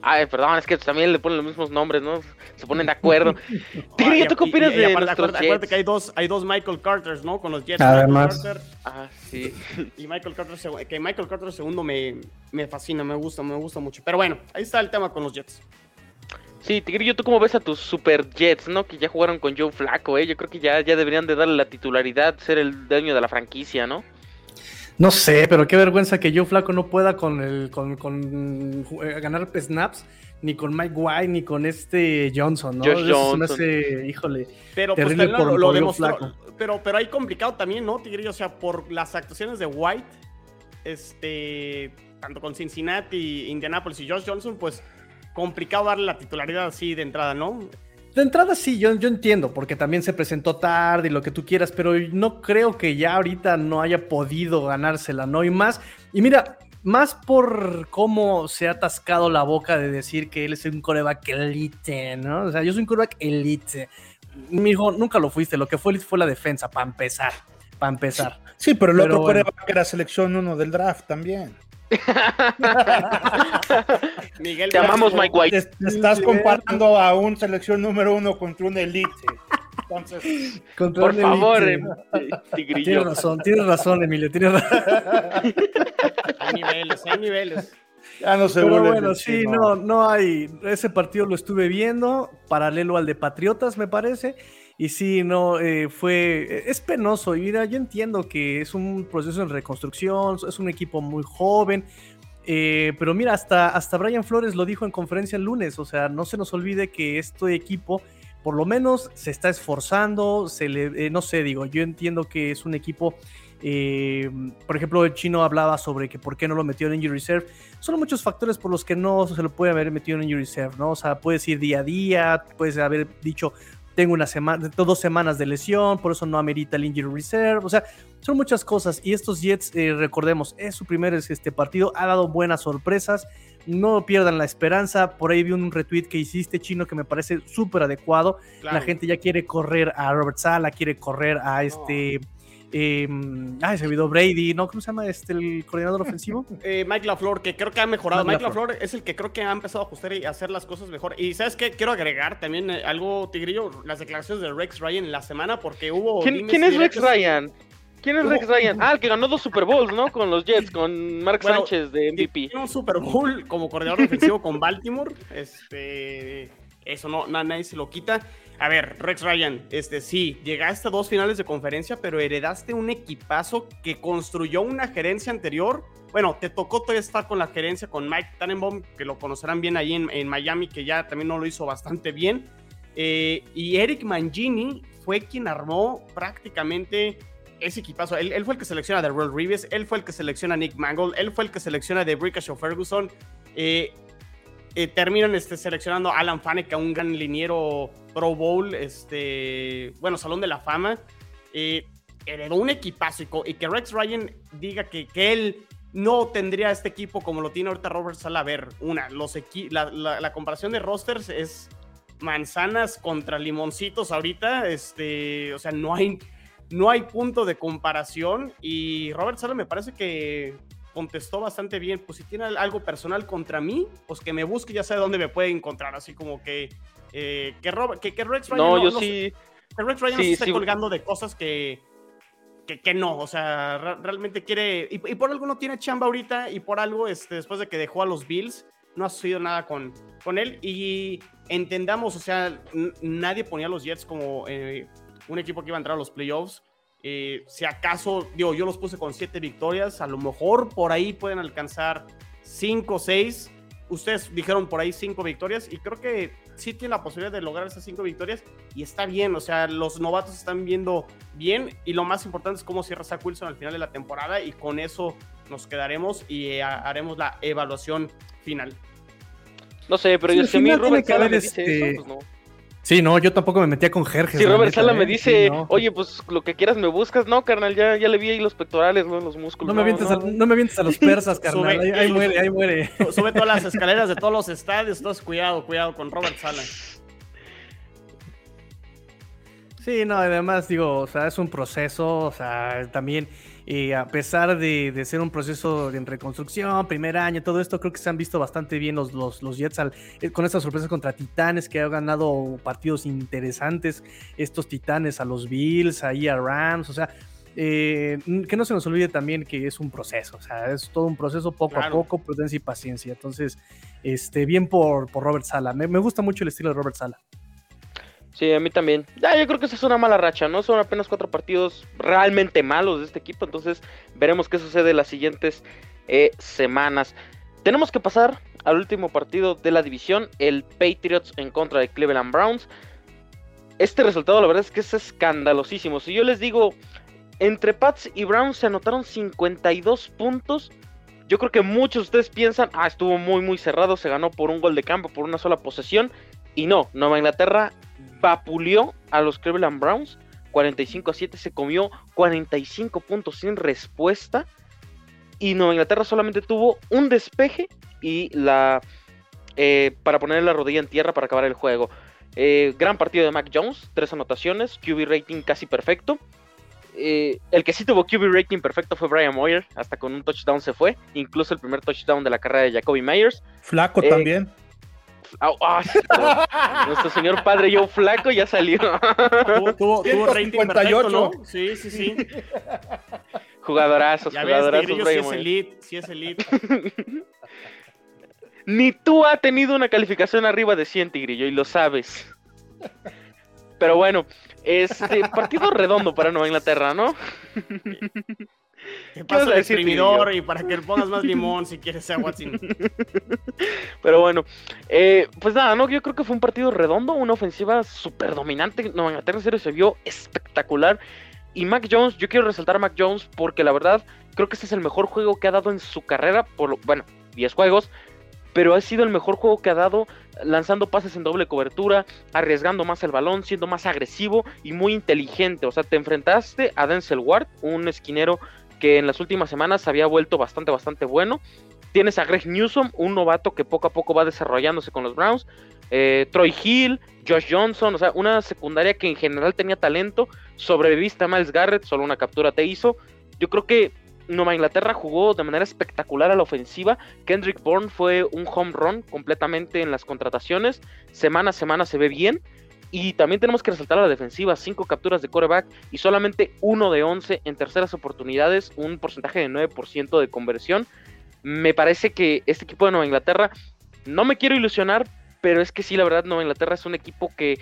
Ay, perdón, es que también le ponen los mismos nombres, ¿no? Se ponen de acuerdo. *laughs* Tigre, Y- ¿tú qué opinas y- y de aparte, nuestros acuérdate, acuérdate Jets? que hay dos, hay dos Michael Carters, ¿no? Con los Jets. Además. Michael Carter Ah, sí. y Michael Carter segundo. Que Michael Carter segundo me, me fascina, me gusta, me gusta mucho. Pero bueno, ahí está el tema con los Jets. Sí, Tigrillo, ¿tú cómo ves a tus Super Jets, no? Que ya jugaron con Joe Flaco, ¿eh? Yo creo que ya, ya deberían de darle la titularidad, ser el dueño de la franquicia, ¿no? No sé, pero qué vergüenza que Joe Flaco no pueda con el con, con eh, ganar snaps ni con Mike White ni con este Johnson, ¿no? Josh Eso Johnson. hace, híjole. Pero pues lo, por- lo por demostró. Pero, pero hay complicado también, ¿no, Tigrillo? O sea, por las actuaciones de White, este, tanto con Cincinnati, Indianapolis y Josh Johnson, pues complicado darle la titularidad así de entrada, ¿no? De entrada sí, yo, yo entiendo, porque también se presentó tarde y lo que tú quieras, pero no creo que ya ahorita no haya podido ganársela, ¿no? Y más, y mira, más por cómo se ha atascado la boca de decir que él es un coreback elite, ¿no? O sea, yo soy un coreback elite. Mi hijo, nunca lo fuiste, lo que fue elite fue la defensa, para empezar, para empezar. Sí, pero el Pero otro bueno. coreback era selección uno del draft también. *laughs* Miguel Te amamos. Mike White. Te estás comparando a un selección número uno contra un elite. Entonces, *laughs* Contra Por un favor, elite. em, Tienes Tigrillo. razón, tienes razón, Emilio, tienes razón. *laughs* Hay niveles, hay niveles. ya no se Pero bueno, sí, no, no hay. Ese partido lo estuve viendo, paralelo al de Patriotas, me parece. Y sí, no, eh, fue. Es penoso. Y mira, yo entiendo que es un proceso en reconstrucción, es un equipo muy joven. Eh, pero mira, hasta, hasta Brian Flores lo dijo en conferencia el lunes. O sea, no se nos olvide que este equipo, por lo menos, se está esforzando. Se le, eh, no sé, digo, yo entiendo que es un equipo. eh, por ejemplo, el chino hablaba sobre que por qué no lo metió en Injury Reserve son muchos factores por los que no se lo puede haber metido en Injury Reserve, ¿no? O sea, puedes ir día a día, puedes haber dicho, tengo una semana, dos semanas de lesión, por eso no amerita el injury reserve, o sea, son muchas cosas y estos Jets, eh, recordemos, es su primer este partido, ha dado buenas sorpresas, no pierdan la esperanza, por ahí vi un retweet que hiciste chino que me parece súper adecuado, la gente ya quiere correr a Robert Sala, quiere correr a este... Eh, ah, se olvidó Brady, ¿no? ¿Cómo se llama este el coordinador ofensivo? *laughs* Eh, Mike LaFleur, que creo que ha mejorado. Mike, LaFleur es el que creo que ha empezado a ajustar y hacer las cosas mejor. Y ¿sabes qué? Quiero agregar también eh, algo, Tigrillo, las declaraciones de Rex Ryan en la semana, porque hubo... ¿Quién, ¿quién es Rex Ryan? ¿Quién es Rex Ryan? Ah, el que ganó dos Super Bowls, ¿no? Con los Jets, con Mark Sánchez de MVP. Tiene un Super Bowl como coordinador ofensivo con Baltimore. Este, eso no, nadie se lo quita. A ver, Rex Ryan, este sí, llegaste a dos finales de conferencia, pero heredaste un equipazo que construyó una gerencia anterior. Bueno, te tocó todavía estar con la gerencia con Mike Tannenbaum, que lo conocerán bien ahí en, Miami, que ya también no lo hizo bastante bien. Eh, y Eric Mangini fue quien armó prácticamente ese equipazo. Él, fue el que selecciona a Darrell Reeves, él fue el que selecciona a Nick Mangold, él fue el que selecciona a The Ricochet Ferguson. Eh, eh, terminan este, seleccionando a Alan Faneca, un gran liniero Pro Bowl, este, bueno, Salón de la Fama. Eh, heredó un equipazo y, que Rex Ryan diga que, que, él no tendría este equipo como lo tiene ahorita Robert Sala. A ver, una, los la, la, comparación de rosters es manzanas contra limoncitos ahorita. Este, o sea, no hay, no hay punto de comparación. Y Robert Sala me parece que contestó bastante bien. Pues si tiene algo personal contra mí, pues que me busque, ya sabe dónde me puede encontrar. Así como que, eh, que, que, Rex Ryan. No, yo sí. que Rex Ryan se está colgando de cosas que, que, no. O sea, realmente quiere. Y, por algo no tiene chamba ahorita. Y por algo, este, después de que dejó a los Bills, no ha sucedido nada con, con él. Y entendamos, o sea, nadie ponía a los Jets como eh, un equipo que iba a entrar a los playoffs. Eh, si acaso, digo, yo los puse con siete victorias, a lo mejor por ahí pueden alcanzar cinco o seis. Ustedes dijeron por ahí cinco victorias y creo que sí tiene la posibilidad de lograr esas cinco victorias y está bien, o sea, los novatos están viendo bien y lo más importante es cómo cierra Zach Wilson al final de la temporada y con eso nos quedaremos y eh, haremos la evaluación final. No sé, pero yo, si a mí Robert Sala me dice este... eso, pues no. Sí, no, yo tampoco me metía con Jerjes. Si Robert Sala me ¿eh? dice, oye, pues lo que quieras me buscas, no, carnal, ya, ya le vi ahí los pectorales, ¿no? los músculos. No me, vientes, A, no me a los persas, *laughs* carnal, ahí, muere, ahí muere. Sube todas las *laughs* escaleras de todos los estadios, entonces cuidado, cuidado con Robert Sala. Sí, no, además digo, o sea, es un proceso, o sea, también y a pesar de, ser un proceso de reconstrucción, primer año, todo esto, creo que se han visto bastante bien los, los, Jets eh, con estas sorpresas contra Titanes, que han ganado partidos interesantes, estos Titanes a los Bills, ahí a Rams, o sea, eh, que no se nos olvide también que es un proceso, o sea, es todo un proceso poco a poco, prudencia y paciencia. Entonces, este, bien por, por Robert Sala. Me, me gusta mucho el estilo de Robert Sala. Sí, a mí también. Ya, yo creo que esa es una mala racha, ¿no? Son apenas cuatro partidos realmente malos de este equipo, entonces veremos qué sucede las siguientes eh, semanas. Tenemos que pasar al último partido de la división, el Patriots en contra de Cleveland Browns. Este resultado, la verdad es que es escandalosísimo. Si yo les digo, entre Pats y Browns se anotaron 52 puntos. Yo creo que muchos de ustedes piensan, ah, estuvo muy, muy cerrado, se ganó por un gol de campo, por una sola posesión. Y no, Nueva Inglaterra vapuleó a los Cleveland Browns 45 a 7, se comió 45 puntos sin respuesta y Nueva Inglaterra solamente tuvo un despeje y la eh, para poner la rodilla en tierra para acabar el juego. Eh, gran partido de Mac Jones, tres anotaciones, QB rating casi perfecto. Eh, el que sí tuvo QB rating perfecto fue Brian Moyer, hasta con un touchdown se fue, incluso el primer touchdown de la carrera de Jacoby Myers. Flaco también. Nuestro señor padre yo flaco ya salió. tuvo, tuvo, rating perfecto, ¿no? Sí, sí, sí. Jugadorazos, ya jugadorazos. Ves, si es elite, si es elite. Ni tú ha tenido una calificación arriba de 100, Tigrillo, y lo sabes. Pero bueno, este partido redondo para Nueva Inglaterra, ¿no? *laughs* ¿Qué pasa el exprimidor y para que le pongas más limón si quieres agua sin... *laughs* Pero bueno, eh, pues nada, no, yo creo que fue un partido redondo, una ofensiva súper dominante. Nueva Inglaterra serio se vio espectacular. Y Mac Jones, yo quiero resaltar a Mac Jones porque la verdad creo que este es el mejor juego que ha dado en su carrera. Por bueno, 10 juegos. pero ha sido el mejor juego que ha dado, lanzando pases en doble cobertura, arriesgando más el balón, siendo más agresivo y muy inteligente. O sea, te enfrentaste a Denzel Ward, un esquinero que en las últimas semanas había vuelto bastante, bastante bueno. Tienes a Greg Newsom, un novato que poco a poco va desarrollándose con los Browns. Eh, Troy Hill, Josh Johnson, o sea, una secundaria que en general tenía talento. Sobreviviste a Miles Garrett, solo una captura te hizo. Yo creo que Nueva Inglaterra jugó de manera espectacular a la ofensiva. Kendrick Bourne fue un home run completamente en las contrataciones. Semana a semana se ve bien. Y también tenemos que resaltar a la defensiva, 5 capturas de coreback y solamente 1 de 11 en terceras oportunidades, un porcentaje de 9% de conversión. Me parece que este equipo de Nueva Inglaterra, no me quiero ilusionar, pero es que sí, la verdad, Nueva Inglaterra es un equipo que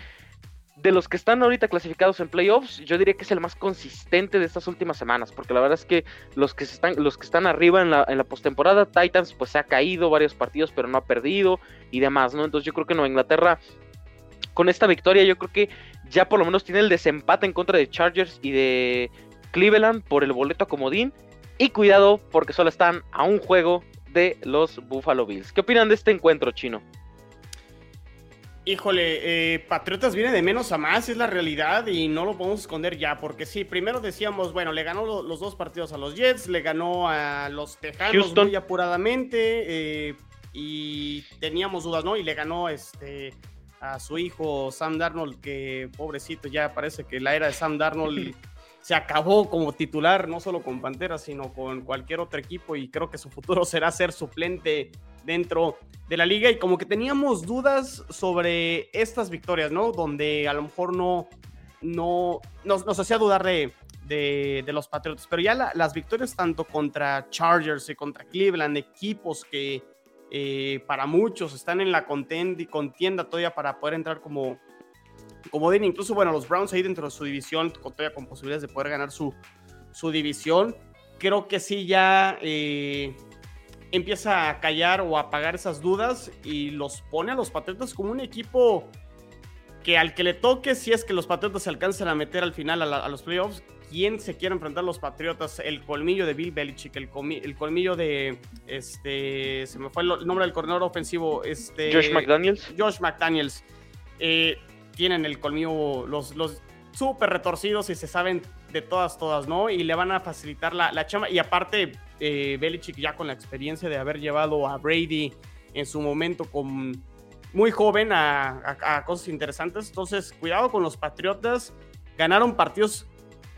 de los que están ahorita clasificados en playoffs, yo diría que es el más consistente de estas últimas semanas, porque la verdad es que los que están, los que están arriba en la, en la postemporada, Titans, pues se ha caído varios partidos, pero no ha perdido y demás, ¿no? Entonces yo creo que Nueva Inglaterra, con esta victoria, yo creo que ya por lo menos tiene el desempate en contra de Chargers y de Cleveland por el boleto a comodín. Y cuidado, porque solo están a un juego de los Buffalo Bills. ¿Qué opinan de este encuentro, chino? Híjole, eh, Patriotas viene de menos a más, es la realidad y no lo podemos esconder ya, porque sí, primero decíamos, bueno, le ganó lo- los dos partidos a los Jets, le ganó a los Tejanos Houston. muy apuradamente eh, y teníamos dudas, ¿no? Y le ganó este a su hijo Sam Darnold, que pobrecito, ya parece que la era de Sam Darnold *laughs* se acabó como titular, no solo con Panteras, sino con cualquier otro equipo y creo que su futuro *laughs* será ser suplente dentro de la liga y como que teníamos dudas sobre estas victorias, ¿no? Donde a lo mejor no, no nos, nos hacía dudar de, de, de los Patriotas, pero ya la- las victorias tanto contra Chargers y contra Cleveland, equipos que eh, para muchos están en la contienda, todavía para poder entrar como como den, incluso bueno, los Browns ahí dentro de su división, todavía con posibilidades de poder ganar su, su división, creo que sí ya eh, empieza a callar o a apagar esas dudas y los pone a los Patriotas como un equipo que al que le toque, si es que los Patriotas se alcanzan a meter al final a, la- a los playoffs, ¿quién se quiere enfrentar a los Patriotas? El colmillo de Bill Belichick, el, colmillo de, este, se me fue el, el nombre del coordinador ofensivo, este... Josh McDaniels. Josh McDaniels. Eh, tienen el colmillo, los, los súper retorcidos y se saben de todas, todas, ¿no? Y le van a facilitar la, la chamba. Y aparte, eh, Belichick ya con la experiencia de haber llevado a Brady en su momento con muy joven a, a- a cosas interesantes. Entonces, cuidado con los Patriotas. Ganaron partidos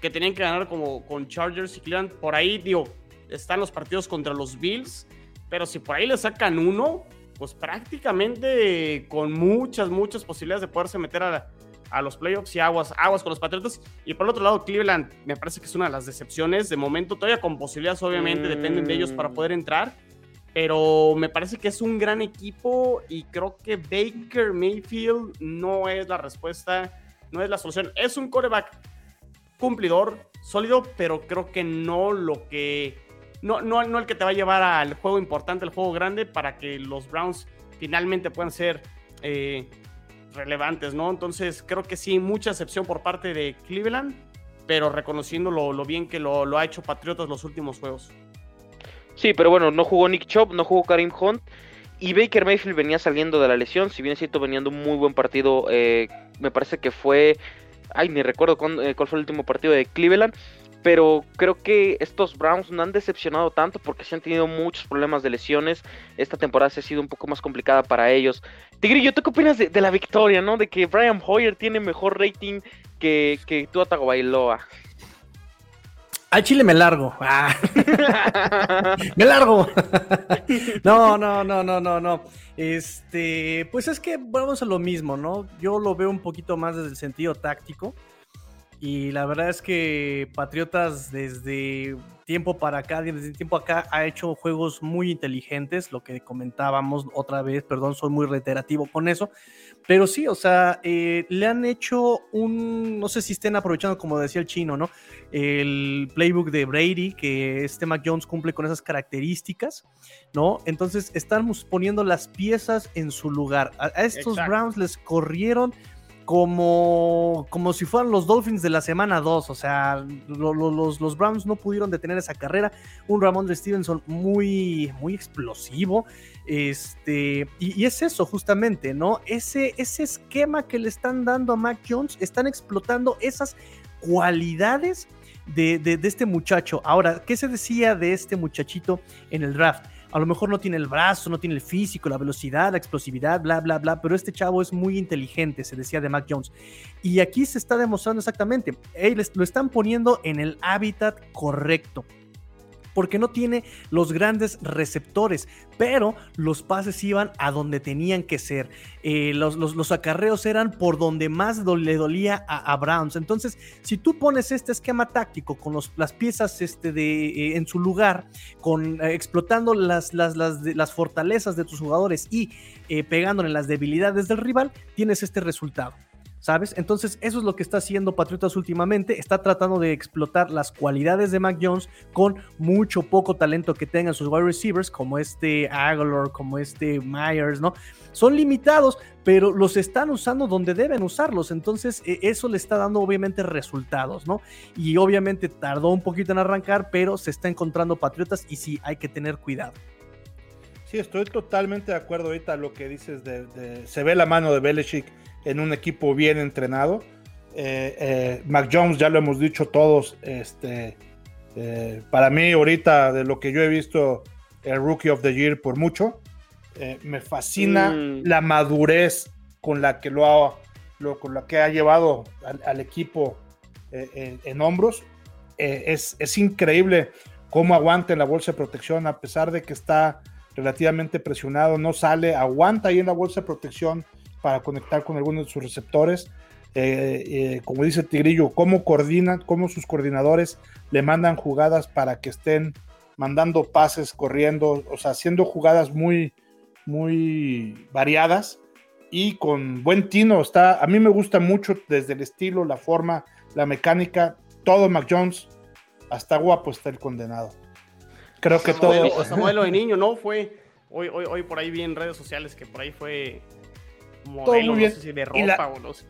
que tenían que ganar como con Chargers y Cleveland. Por ahí, digo, están los partidos contra los Bills. Pero si por ahí le sacan uno, pues prácticamente con muchas, muchas posibilidades de poderse meter a, a los playoffs y aguas, aguas con los Patriotas. Y por el otro lado, Cleveland me parece que es una de las decepciones. De momento, todavía con posibilidades, obviamente, Mm. dependen de ellos para poder entrar. Pero me parece que es un gran equipo y creo que Baker Mayfield no es la respuesta, no es la solución. Es un coreback cumplidor, sólido, pero creo que no lo que. No, no, no el que te va a llevar al juego importante, al juego grande, para que los Browns finalmente puedan ser eh, relevantes, ¿no? Entonces creo que sí, mucha excepción por parte de Cleveland, pero reconociendo lo, bien que lo, lo ha hecho Patriotas los últimos juegos. Sí, pero bueno, no jugó Nick Chubb, no jugó Karim Hunt. Y Baker Mayfield venía saliendo de la lesión, si bien es cierto, venía un muy buen partido. eh, me parece que fue. Ay, ni recuerdo eh, cuál fue el último partido de Cleveland. Pero creo que estos Browns no han decepcionado tanto porque sí han tenido muchos problemas de lesiones. Esta temporada sí ha sido un poco más complicada para ellos. Tigrillo, ¿tú qué opinas de, de la victoria, no? De que Brian Hoyer tiene mejor rating que, que Tua Tagovailoa. Al chile me largo. Ah. *laughs* me largo. no, no, no, no, no, no. Este, pues es que vamos a lo mismo, ¿no? Yo lo veo un poquito más desde el sentido táctico. Y la verdad es que Patriotas desde tiempo para acá, desde tiempo acá, ha hecho juegos muy inteligentes, lo que comentábamos otra vez, perdón, soy muy reiterativo con eso, pero sí, o sea, eh, le han hecho un, no sé si estén aprovechando, como decía el chino, ¿no? El playbook de Brady, que este Mac Jones cumple con esas características, ¿no? Entonces estamos poniendo las piezas en su lugar. A, a estos Exacto. Browns les corrieron como, como si fueran los Dolphins de la semana 2. O sea, lo- lo- los, los Browns no pudieron detener esa carrera. Un Ramón de Stevenson muy, muy explosivo. Este, y, es eso justamente, ¿no? Ese, ese esquema que le están dando a Mac Jones, están explotando esas cualidades de, de- de este muchacho. Ahora, ¿qué se decía de este muchachito en el draft? A lo mejor no tiene el brazo, no tiene el físico, la velocidad, la explosividad, bla, bla, bla, pero este chavo es muy inteligente, se decía de Mac Jones. Y aquí se está demostrando exactamente, ellos lo están poniendo en el hábitat correcto. Porque no tiene los grandes receptores, pero los pases iban a donde tenían que ser. Eh, los, los- acarreos eran por donde más le dolía a, a Browns. Entonces, si tú pones este esquema táctico con los- las piezas este de, eh, en su lugar, con, eh, explotando las, las, las, las fortalezas de tus jugadores y pegándole las debilidades del rival, tienes este resultado. ¿Sabes? Entonces, eso es lo que está haciendo Patriotas últimamente. Está tratando de explotar las cualidades de Mac Jones con mucho poco talento que tengan sus wide receivers, como este Aguilar, como este Myers, ¿no? Son limitados, pero los están usando donde deben usarlos. Entonces, eh, eso le está dando obviamente resultados, ¿no? Y obviamente tardó un poquito en arrancar, pero se está encontrando Patriotas y sí, hay que tener cuidado. Sí, estoy totalmente de acuerdo ahorita lo que dices de, de- se ve la mano de Belichick en un equipo bien entrenado. Eh, eh, Mac Jones, ya lo hemos dicho todos, este, eh, para mí ahorita de lo que yo he visto, el Rookie of the Year por mucho, eh, me fascina Mm. la madurez con la que lo ha, lo- con la que ha llevado al, al equipo en, en hombros. Es, es increíble cómo aguanta en la bolsa de protección, a pesar de que está relativamente presionado, no sale, aguanta ahí en la bolsa de protección para conectar con algunos de sus receptores. Eh, eh, como dice Tigrillo, cómo coordinan, cómo sus coordinadores le mandan jugadas para que estén mandando pases, corriendo, o sea, haciendo jugadas muy, muy variadas y con buen tino. Está, a mí me gusta mucho desde el estilo, la forma, la mecánica, todo Mac Jones, hasta guapo está el condenado. Creo que todo. Modelo, hasta modelo de *laughs* niño, ¿no? Fue. Hoy, hoy, hoy por ahí vi en redes sociales que por ahí fue. Modelo, muy bien. no sé si de Y la- ropa o no sé.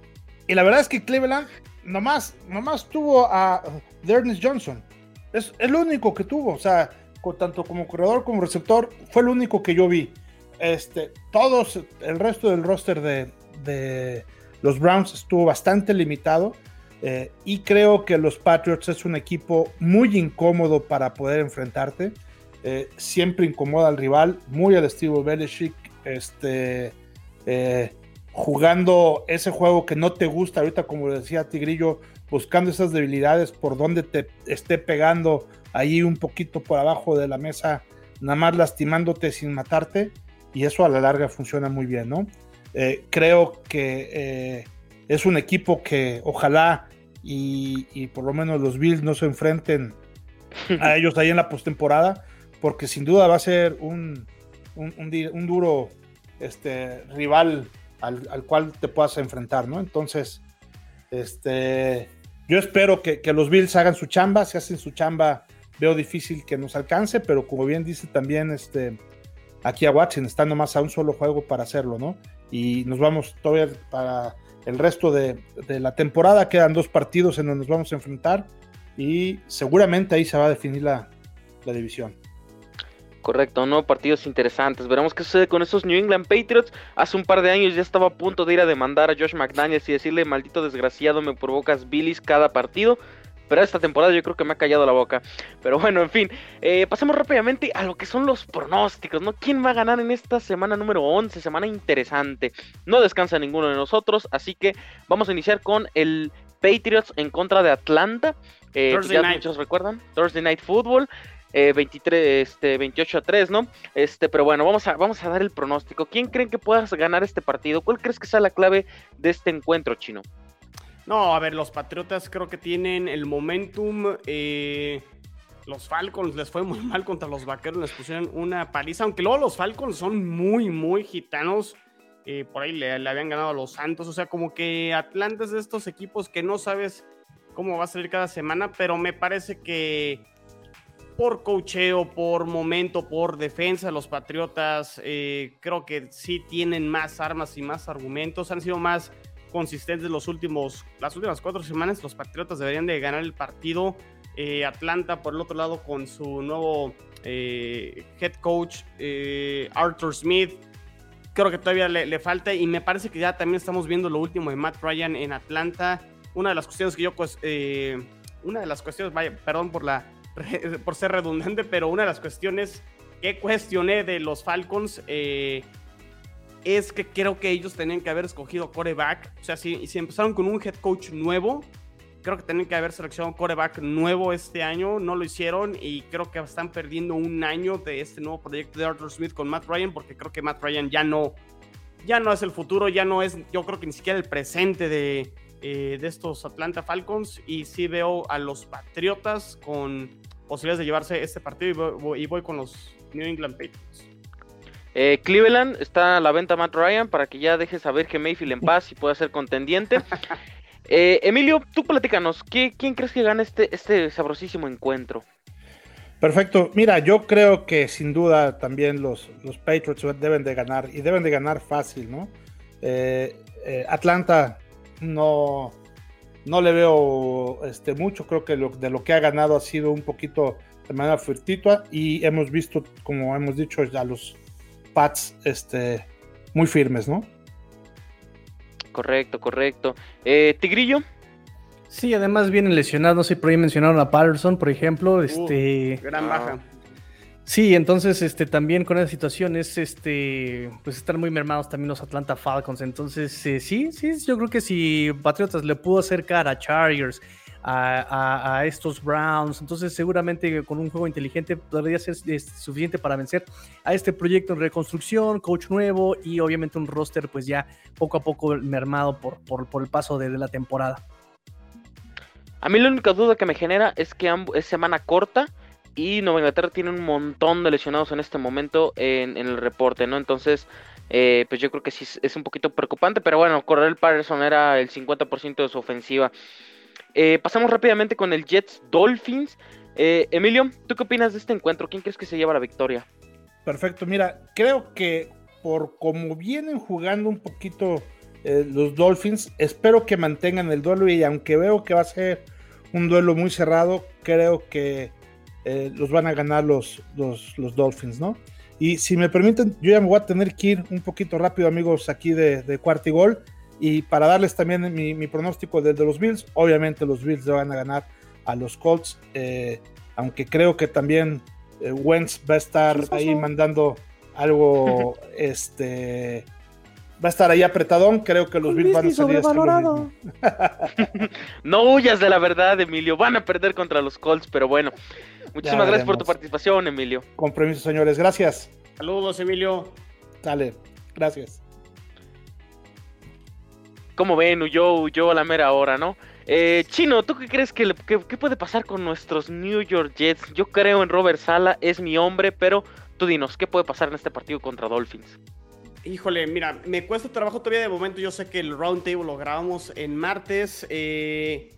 Y la verdad es que Cleveland nomás, nomás tuvo a Dernis Johnson. Es el único que tuvo. O sea, con- tanto como corredor como receptor, fue el único que yo vi. Este, todos, el resto del roster de, de los Browns estuvo bastante limitado. eh, y creo que los Patriots es un equipo muy incómodo para poder enfrentarte. eh, siempre incomoda al rival, muy al estilo Belichick. Este, eh, jugando ese juego que no te gusta, ahorita como decía Tigrillo, buscando esas debilidades por donde te esté pegando ahí un poquito por abajo de la mesa, nada más lastimándote sin matarte, y eso a la larga funciona muy bien, ¿no? Eh, creo que eh, es un equipo que ojalá y, y por lo menos los Bills no se enfrenten a *laughs* ellos ahí en la postemporada, porque sin duda va a ser un, un, un duro este, rival al, al cual te puedas enfrentar, ¿no? Entonces, este, yo espero que, que los Bills hagan su chamba, si hacen su chamba, veo difícil que nos alcance, pero como bien dice también este, aquí a Watson, está nomás a un solo juego para hacerlo, ¿no? Y nos vamos todavía para el resto de, de la temporada, quedan dos partidos en donde nos vamos a enfrentar y seguramente ahí se va a definir la, la división. Correcto, ¿no? Partidos interesantes. Veremos qué sucede con esos New England Patriots. Hace un par de años ya estaba a punto de ir a demandar a Josh McDaniels y decirle, maldito desgraciado, me provocas bilis cada partido. Pero esta temporada yo creo que me ha callado la boca. Pero bueno, en fin. eh, pasemos rápidamente a lo que son los pronósticos, ¿no? ¿Quién va a ganar en esta semana número 11? Semana interesante. No descansa ninguno de nosotros. Así que vamos a iniciar con el Patriots en contra de Atlanta. Eh, Thursday ya night. muchos recuerdan. Thursday Night Football. Eh, 23, este, 28 a 3, ¿no? Este, pero bueno, vamos a, vamos a dar el pronóstico. ¿Quién creen que pueda ganar este partido? ¿Cuál crees que sea la clave de este encuentro, Chino? No, a ver, los Patriotas creo que tienen el momentum. eh, los Falcons les fue muy *laughs* mal contra los Vaqueros, les pusieron una paliza, aunque luego los Falcons son muy, muy gitanos. eh, por ahí le, le habían ganado a los Santos, o sea, como que Atlanta es de estos equipos que no sabes cómo va a salir cada semana, pero me parece que por cocheo, por momento, por defensa, los Patriotas eh, creo que sí tienen más armas y más argumentos, han sido más consistentes los últimos, las últimas cuatro semanas. Los Patriotas deberían de ganar el partido. Eh, Atlanta, por el otro lado, con su nuevo eh, head coach, Arthur Smith. Creo que todavía le, le, falta y me parece que ya también estamos viendo lo último de Matt Ryan en Atlanta. Una de las cuestiones que yo, pues, una de las cuestiones, vaya, perdón por, la, por ser redundante, pero una de las cuestiones que cuestioné de los Falcons es que creo que ellos tenían que haber escogido coreback. O sea, si, si empezaron con un head coach nuevo, creo que tenían que haber seleccionado coreback nuevo este año. No lo hicieron y creo que están perdiendo un año de este nuevo proyecto de Arthur Smith con Matt Ryan, porque creo que Matt Ryan ya no, ya no es el futuro, ya no es, yo creo que ni siquiera el presente de, eh, de estos Atlanta Falcons. Y sí veo a los Patriotas con posibilidades de llevarse este partido y voy, y voy con los New England Patriots. Eh, Cleveland está a la venta Matt Ryan para que ya deje saber que Mayfield en paz y pueda ser contendiente. *laughs* Eh, Emilio, tú platícanos, ¿quién crees que gana este, este sabrosísimo encuentro? Perfecto. Mira, yo creo que sin duda también los, los Patriots deben de ganar y deben de ganar fácil, ¿no? Eh, Atlanta no, no le veo este, mucho, creo que de lo que ha ganado ha sido un poquito de manera fortuita y hemos visto, como hemos dicho, a los Pats este, muy firmes, ¿no? Correcto, correcto. Eh, Tigrillo. Sí, además vienen lesionados, no sé, por ahí mencionaron a Patterson, por ejemplo. este, gran baja. Sí, entonces este también con esa situación es este pues están muy mermados también los Atlanta Falcons. Entonces, eh, sí, sí, yo creo que si Patriotas le pudo acercar a Chargers, a, estos Browns. Entonces, seguramente con un juego inteligente podría ser suficiente para vencer a este proyecto en reconstrucción, coach nuevo y obviamente un roster, pues ya poco a poco mermado por, por, el paso de, la temporada. A mí la única duda que me genera es que es semana corta y Nueva Inglaterra tiene un montón de lesionados en este momento en, el reporte, ¿no? Entonces, eh, pues yo creo que sí es un poquito preocupante, pero bueno, Correll Patterson era el 50% de su ofensiva. Eh, pasamos rápidamente con el Jets Dolphins. Eh, Emilio, ¿tú qué opinas de este encuentro? ¿Quién crees que se lleva la victoria? Perfecto, mira, creo que por como vienen jugando un poquito los Dolphins, espero que mantengan el duelo y aunque veo que va a ser un duelo muy cerrado, creo que los van a ganar los, los, Dolphins, ¿no? Y si me permiten, yo ya me voy a tener que ir un poquito rápido, amigos, aquí de, de Gol. Y para darles también mi, pronóstico de, de, los Bills, obviamente los Bills van a ganar a los Colts, eh, aunque creo que también eh, Wentz va a estar ahí mandando algo, *laughs* este, va a estar ahí apretadón, creo que los Bills van a salir *laughs* *laughs* No huyas de la verdad, Emilio, van a perder contra los Colts, pero bueno, muchísimas gracias por tu participación, Emilio. Con permiso, señores, gracias. Saludos, Emilio. Dale, gracias. como ven, huyó, huyó a la mera hora, ¿no? Eh, Chino, ¿tú qué crees que, puede pasar con nuestros New York Jets? Yo creo en Robert Sala, es mi hombre, pero tú dinos, ¿qué puede pasar en este partido contra Dolphins? Híjole, mira, me cuesta trabajo todavía de momento. Yo sé que el round table lo grabamos en martes. Eh,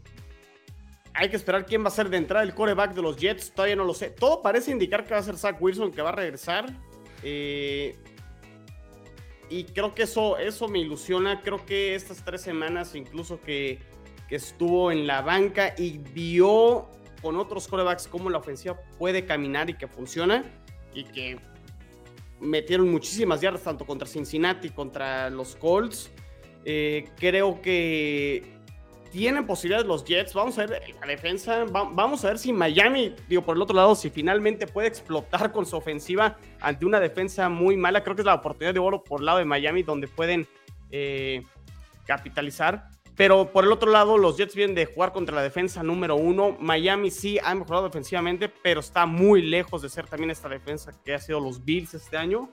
hay que esperar quién va a ser de entrada el coreback de los Jets. Todavía no lo sé. Todo parece indicar que va a ser Zach Wilson que va a regresar. Eh, y creo que eso, eso me ilusiona. Creo que estas tres semanas, incluso que, estuvo en la banca y vio con otros corebacks cómo la ofensiva puede caminar y que funciona, y que metieron muchísimas yardas tanto contra Cincinnati, contra los Colts. Eh, creo que tienen posibilidades los Jets. Vamos a ver la defensa. vamos a ver si Miami, digo, por el otro lado, si finalmente puede explotar con su ofensiva ante una defensa muy mala. Creo que es la oportunidad de oro por el lado de Miami donde pueden eh, capitalizar. Pero por el otro lado, los Jets vienen de jugar contra la defensa número uno. Miami sí ha mejorado defensivamente, pero está muy lejos de ser también esta defensa que ha sido los Bills este año.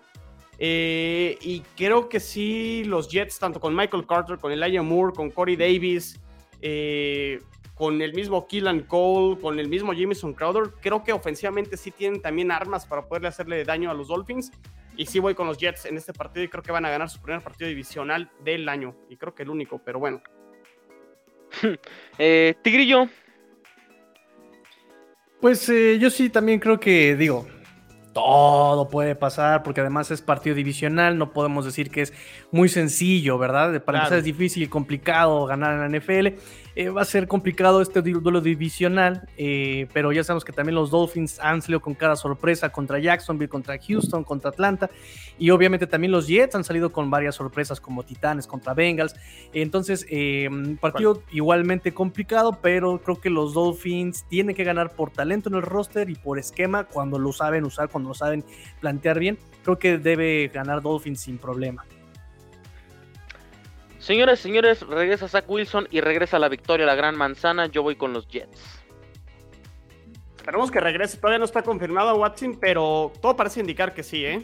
Eh, y creo que sí, los Jets, tanto con Michael Carter, con Elijah Moore, con Corey Davis, eh, con el mismo Killan Cole, con el mismo Jameson Crowder, creo que ofensivamente sí tienen también armas para poderle hacerle daño a los Dolphins. Y sí voy con los Jets en este partido y creo que van a ganar su primer partido divisional del año. Y creo que el único, pero bueno. *laughs* eh, Tigrillo. Pues eh, yo sí también creo que, digo, todo puede pasar, porque además es partido divisional, no podemos decir que es muy sencillo, ¿verdad? Para Claro. empezar es difícil y complicado ganar en la NFL. Eh, va a ser complicado este du- duelo divisional, eh, pero ya sabemos que también los Dolphins han salido con cada sorpresa contra Jacksonville, contra Houston, contra Atlanta, y obviamente también los Jets han salido con varias sorpresas como Titanes contra Bengals. Entonces, eh, un partido igualmente complicado, pero creo que los Dolphins tienen que ganar por talento en el roster y por esquema cuando lo saben usar, cuando lo saben plantear bien. Creo que debe ganar Dolphins sin problema. Señores, señores, regresa Zach Wilson y regresa la victoria a la gran manzana. Yo voy con los Jets. Esperemos que regrese. Todavía no está confirmado Watson, pero todo parece indicar que sí, ¿eh?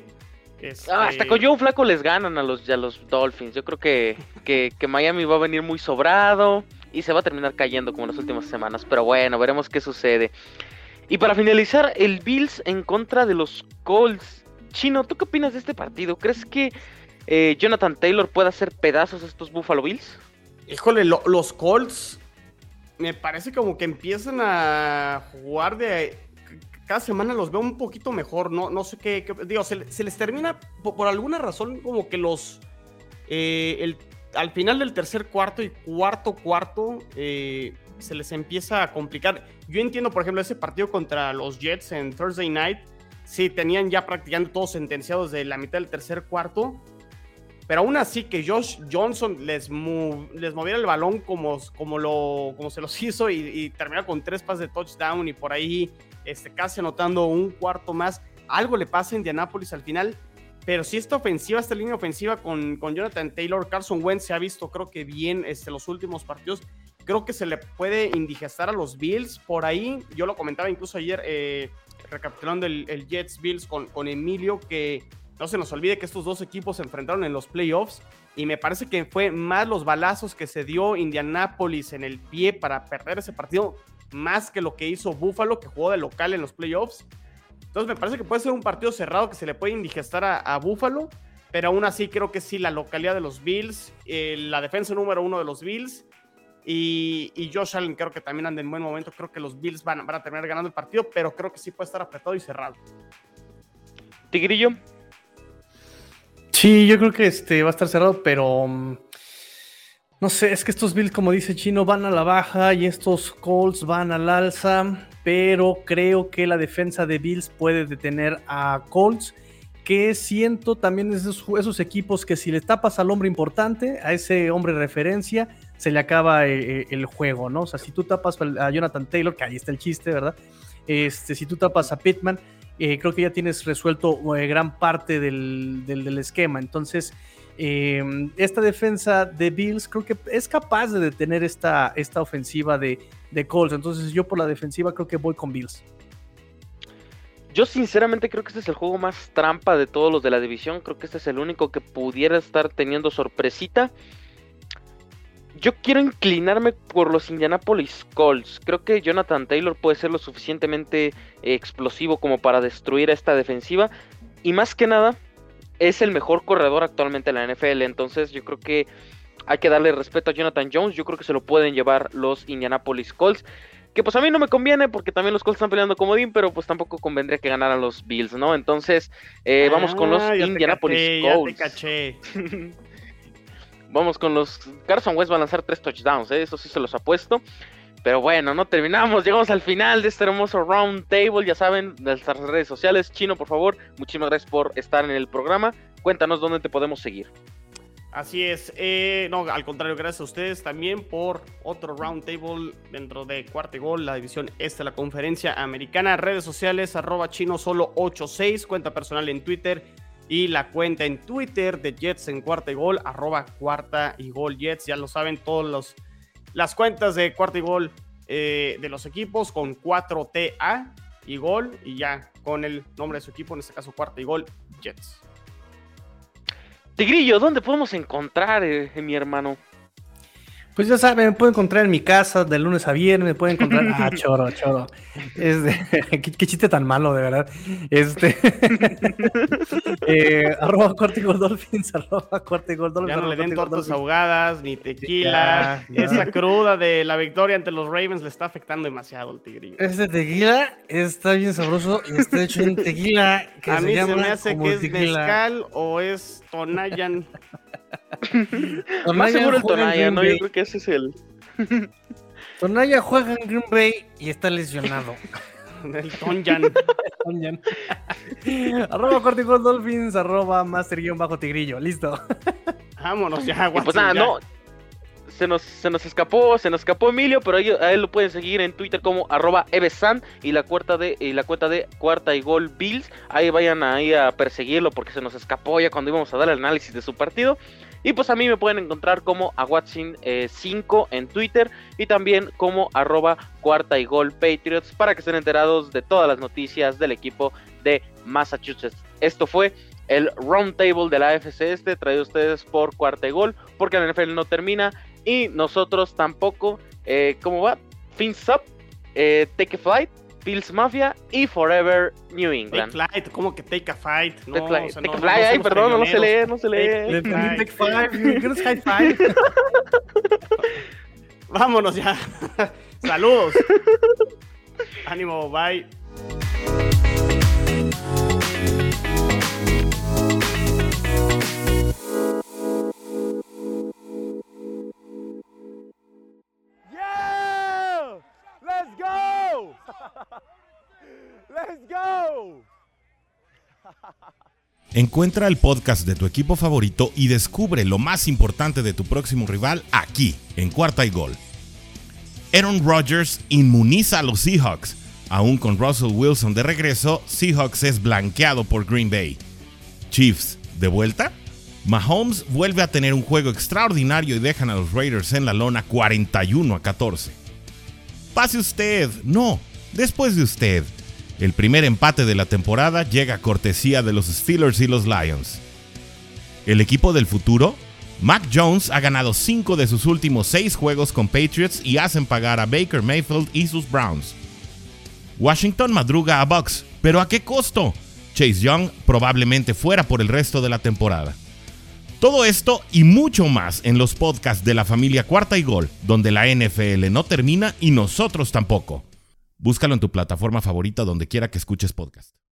Este, Ah, hasta con Joe Flaco les ganan a los, a los Dolphins. Yo creo que, que, que Miami va a venir muy sobrado y se va a terminar cayendo como en las últimas semanas. Pero bueno, veremos qué sucede. Y para finalizar, el Bills en contra de los Colts. Chino, ¿tú qué opinas de este partido? ¿Crees que eh, Jonathan Taylor pueda hacer pedazos a estos Buffalo Bills? Híjole, lo- los Colts me parece como que empiezan a jugar de... Cada semana los veo un poquito mejor, no, no sé qué, digo, se, le- se les termina por, alguna razón como que los... eh, al final del tercer cuarto y cuarto cuarto eh, se les empieza a complicar. Yo entiendo, por ejemplo, ese partido contra los Jets en Thursday Night, sí, tenían ya practicando todos sentenciados de la mitad del tercer cuarto, pero aún así que Josh Johnson les, les moviera el balón como, como, lo, como se los *laughs* hizo y, y con tres pases de touchdown y por ahí este, casi anotando un cuarto más. Algo le pasa a Indianapolis al final. Pero si esta ofensiva, esta línea ofensiva con, con Jonathan Taylor, Carson Wentz se ha visto creo que bien este, los últimos partidos. Creo que se le puede indigestar a los Bills. Por ahí, yo lo comentaba incluso ayer, eh, recapitulando el, el Jets Bills con, con Emilio, que no se nos olvide que estos dos equipos se enfrentaron en los playoffs y me parece que fue más los balazos que se dio Indianapolis en el pie para perder ese partido, más que lo que hizo Buffalo, que jugó de local en los playoffs. Entonces me parece que puede ser un partido cerrado que se le puede indigestar a, Buffalo, pero aún así creo que sí, la localidad de los Bills, eh, la defensa número uno de los Bills y, y Josh Allen creo que también anda en buen momento. Creo que los Bills van, van a terminar ganando el partido, pero creo que sí puede estar apretado y cerrado. Tigrillo, Sí, yo creo que este va a estar cerrado, pero mm, no sé, es que estos Bills, como dice Chino, van a la baja y estos Colts van al alza, pero creo que la defensa de Bills puede detener a Colts, que siento también esos, equipos que si le tapas al hombre importante, a ese hombre referencia, se le acaba eh, el juego, ¿no? O sea, si tú tapas a Jonathan Taylor, que ahí está el chiste, ¿verdad? Este, si tú tapas a Pittman, eh, creo que ya tienes resuelto eh, gran parte del, del, esquema. Entonces, eh, esta defensa de Bills creo que es capaz de detener esta, esta ofensiva de, de Colts. Entonces, yo por la defensiva creo que voy con Bills. Yo sinceramente creo que este es el juego más trampa de todos los de la división. Creo que este es el único que pudiera estar teniendo sorpresita. Yo quiero inclinarme por los Indianapolis Colts. Creo que Jonathan Taylor puede ser lo suficientemente eh, explosivo como para destruir a esta defensiva. Y más que nada, es el mejor corredor actualmente en la NFL. Entonces yo creo que hay que darle respeto a Jonathan Jones. Yo creo que se lo pueden llevar los Indianapolis Colts. Que pues a mí no me conviene porque también los Colts están peleando comodín, pero pues tampoco convendría que ganaran los Bills, ¿no? Entonces, eh, vamos con los Ah, Indianapolis caché, ya te Colts. caché. *laughs* Vamos con los. Carson West va a lanzar tres touchdowns, ¿eh? eso sí se los apuesto. Pero bueno, no terminamos. Llegamos al final de este hermoso round table. Ya saben, de nuestras redes sociales. Chino, por favor, muchísimas gracias por estar en el programa. Cuéntanos dónde te podemos seguir. Así es. eh, no, al contrario, gracias a ustedes también por otro roundtable dentro de Cuarto Gol, la división este la conferencia americana. Redes sociales, arroba chino solo 86, cuenta personal en Twitter y la cuenta en Twitter de Jets en Cuarta y Gol, arroba Cuarta y Gol Jets. Ya lo saben todos los las cuentas de Cuarta y Gol eh, de los equipos con 4TA y Gol y ya con el nombre de su equipo, en este caso Cuarta y Gol Jets. Tigrillo, ¿dónde podemos encontrar, eh, mi hermano? Pues ya saben, me pueden encontrar en mi casa de lunes a viernes, me pueden encontrar. *laughs* Ah, choro, choro. Este, *laughs* qué, qué chiste tan malo, de verdad. Este. *laughs* eh, arroba cuarto y gol Dolphins, arroba cuarto y gol Dolphins. Ya no le den tortas ahogadas, ni tequila. Ya, ya. Esa cruda de la victoria ante los Ravens le está afectando demasiado al tigrillo. Este tequila está bien sabroso y está hecho en tequila que A se mí se me hace que es tequila. mezcal o es Tonayan. Más seguro el juega en Tonaya, Green ¿no? Yo Bay. creo que ese es el. *laughs* Tonaya juega en Green Bay y está lesionado. *laughs* El Tonyan. *laughs* Tonyan. arroba gol Dolphins, arroba master guion bajo tigrillo. Listo. Vámonos ya, Y pues Watson, nada, ya. no. Se nos, se nos escapó, se nos escapó Emilio, pero ahí- a lo pueden seguir en Twitter como arroba evesan y la cuarta de la cuenta de cuarta y gol Bills. Ahí vayan ahí a perseguirlo porque se nos escapó ya cuando íbamos a dar el análisis de su partido. Y pues a mí me pueden encontrar como a Watson5 en Twitter y también como arroba cuarta y gol Patriots para que estén enterados de todas las noticias del equipo de Massachusetts. Esto fue el Roundtable de la AFC Este, traído a ustedes por cuarta y gol, porque la NFL no termina y nosotros tampoco. Eh, ¿Cómo va? Fins Up, eh, Take a Flight, Bills Mafia y Forever New Take England. flight, ¿cómo que take a fight? No, Take, flight, o sea, take no- a no- flight, ay, perdón, no se lee, no se lee. Take- take. Take Five. ¿Qué no es High Five? *laughs* Vámonos ya. *laughs* Saludos. *laughs* Ánimo, bye. *laughs* Let's go! *laughs* Encuentra el podcast de tu equipo favorito y descubre lo más importante de tu próximo rival aquí, en Cuarta y Gol. Aaron Rodgers inmuniza a los Seahawks. Aún con Russell Wilson de regreso, Seahawks es blanqueado por Green Bay. Chiefs, ¿de vuelta? Mahomes vuelve a tener un juego extraordinario y dejan a los Raiders en la lona 41 a 14. Pase usted, no, después de usted. El primer empate de la temporada llega a cortesía de los Steelers y los Lions. El equipo del futuro, Mac Jones ha ganado 5 de sus últimos 6 juegos con Patriots y hacen pagar a Baker Mayfield y sus Browns. Washington madruga a Bucks, pero ¿a qué costo? Chase Young probablemente fuera por el resto de la temporada. Todo esto y mucho más en los podcasts de la familia Cuarta y Gol, donde la NFL no termina y nosotros tampoco. Búscalo en tu plataforma favorita donde quiera que escuches podcast.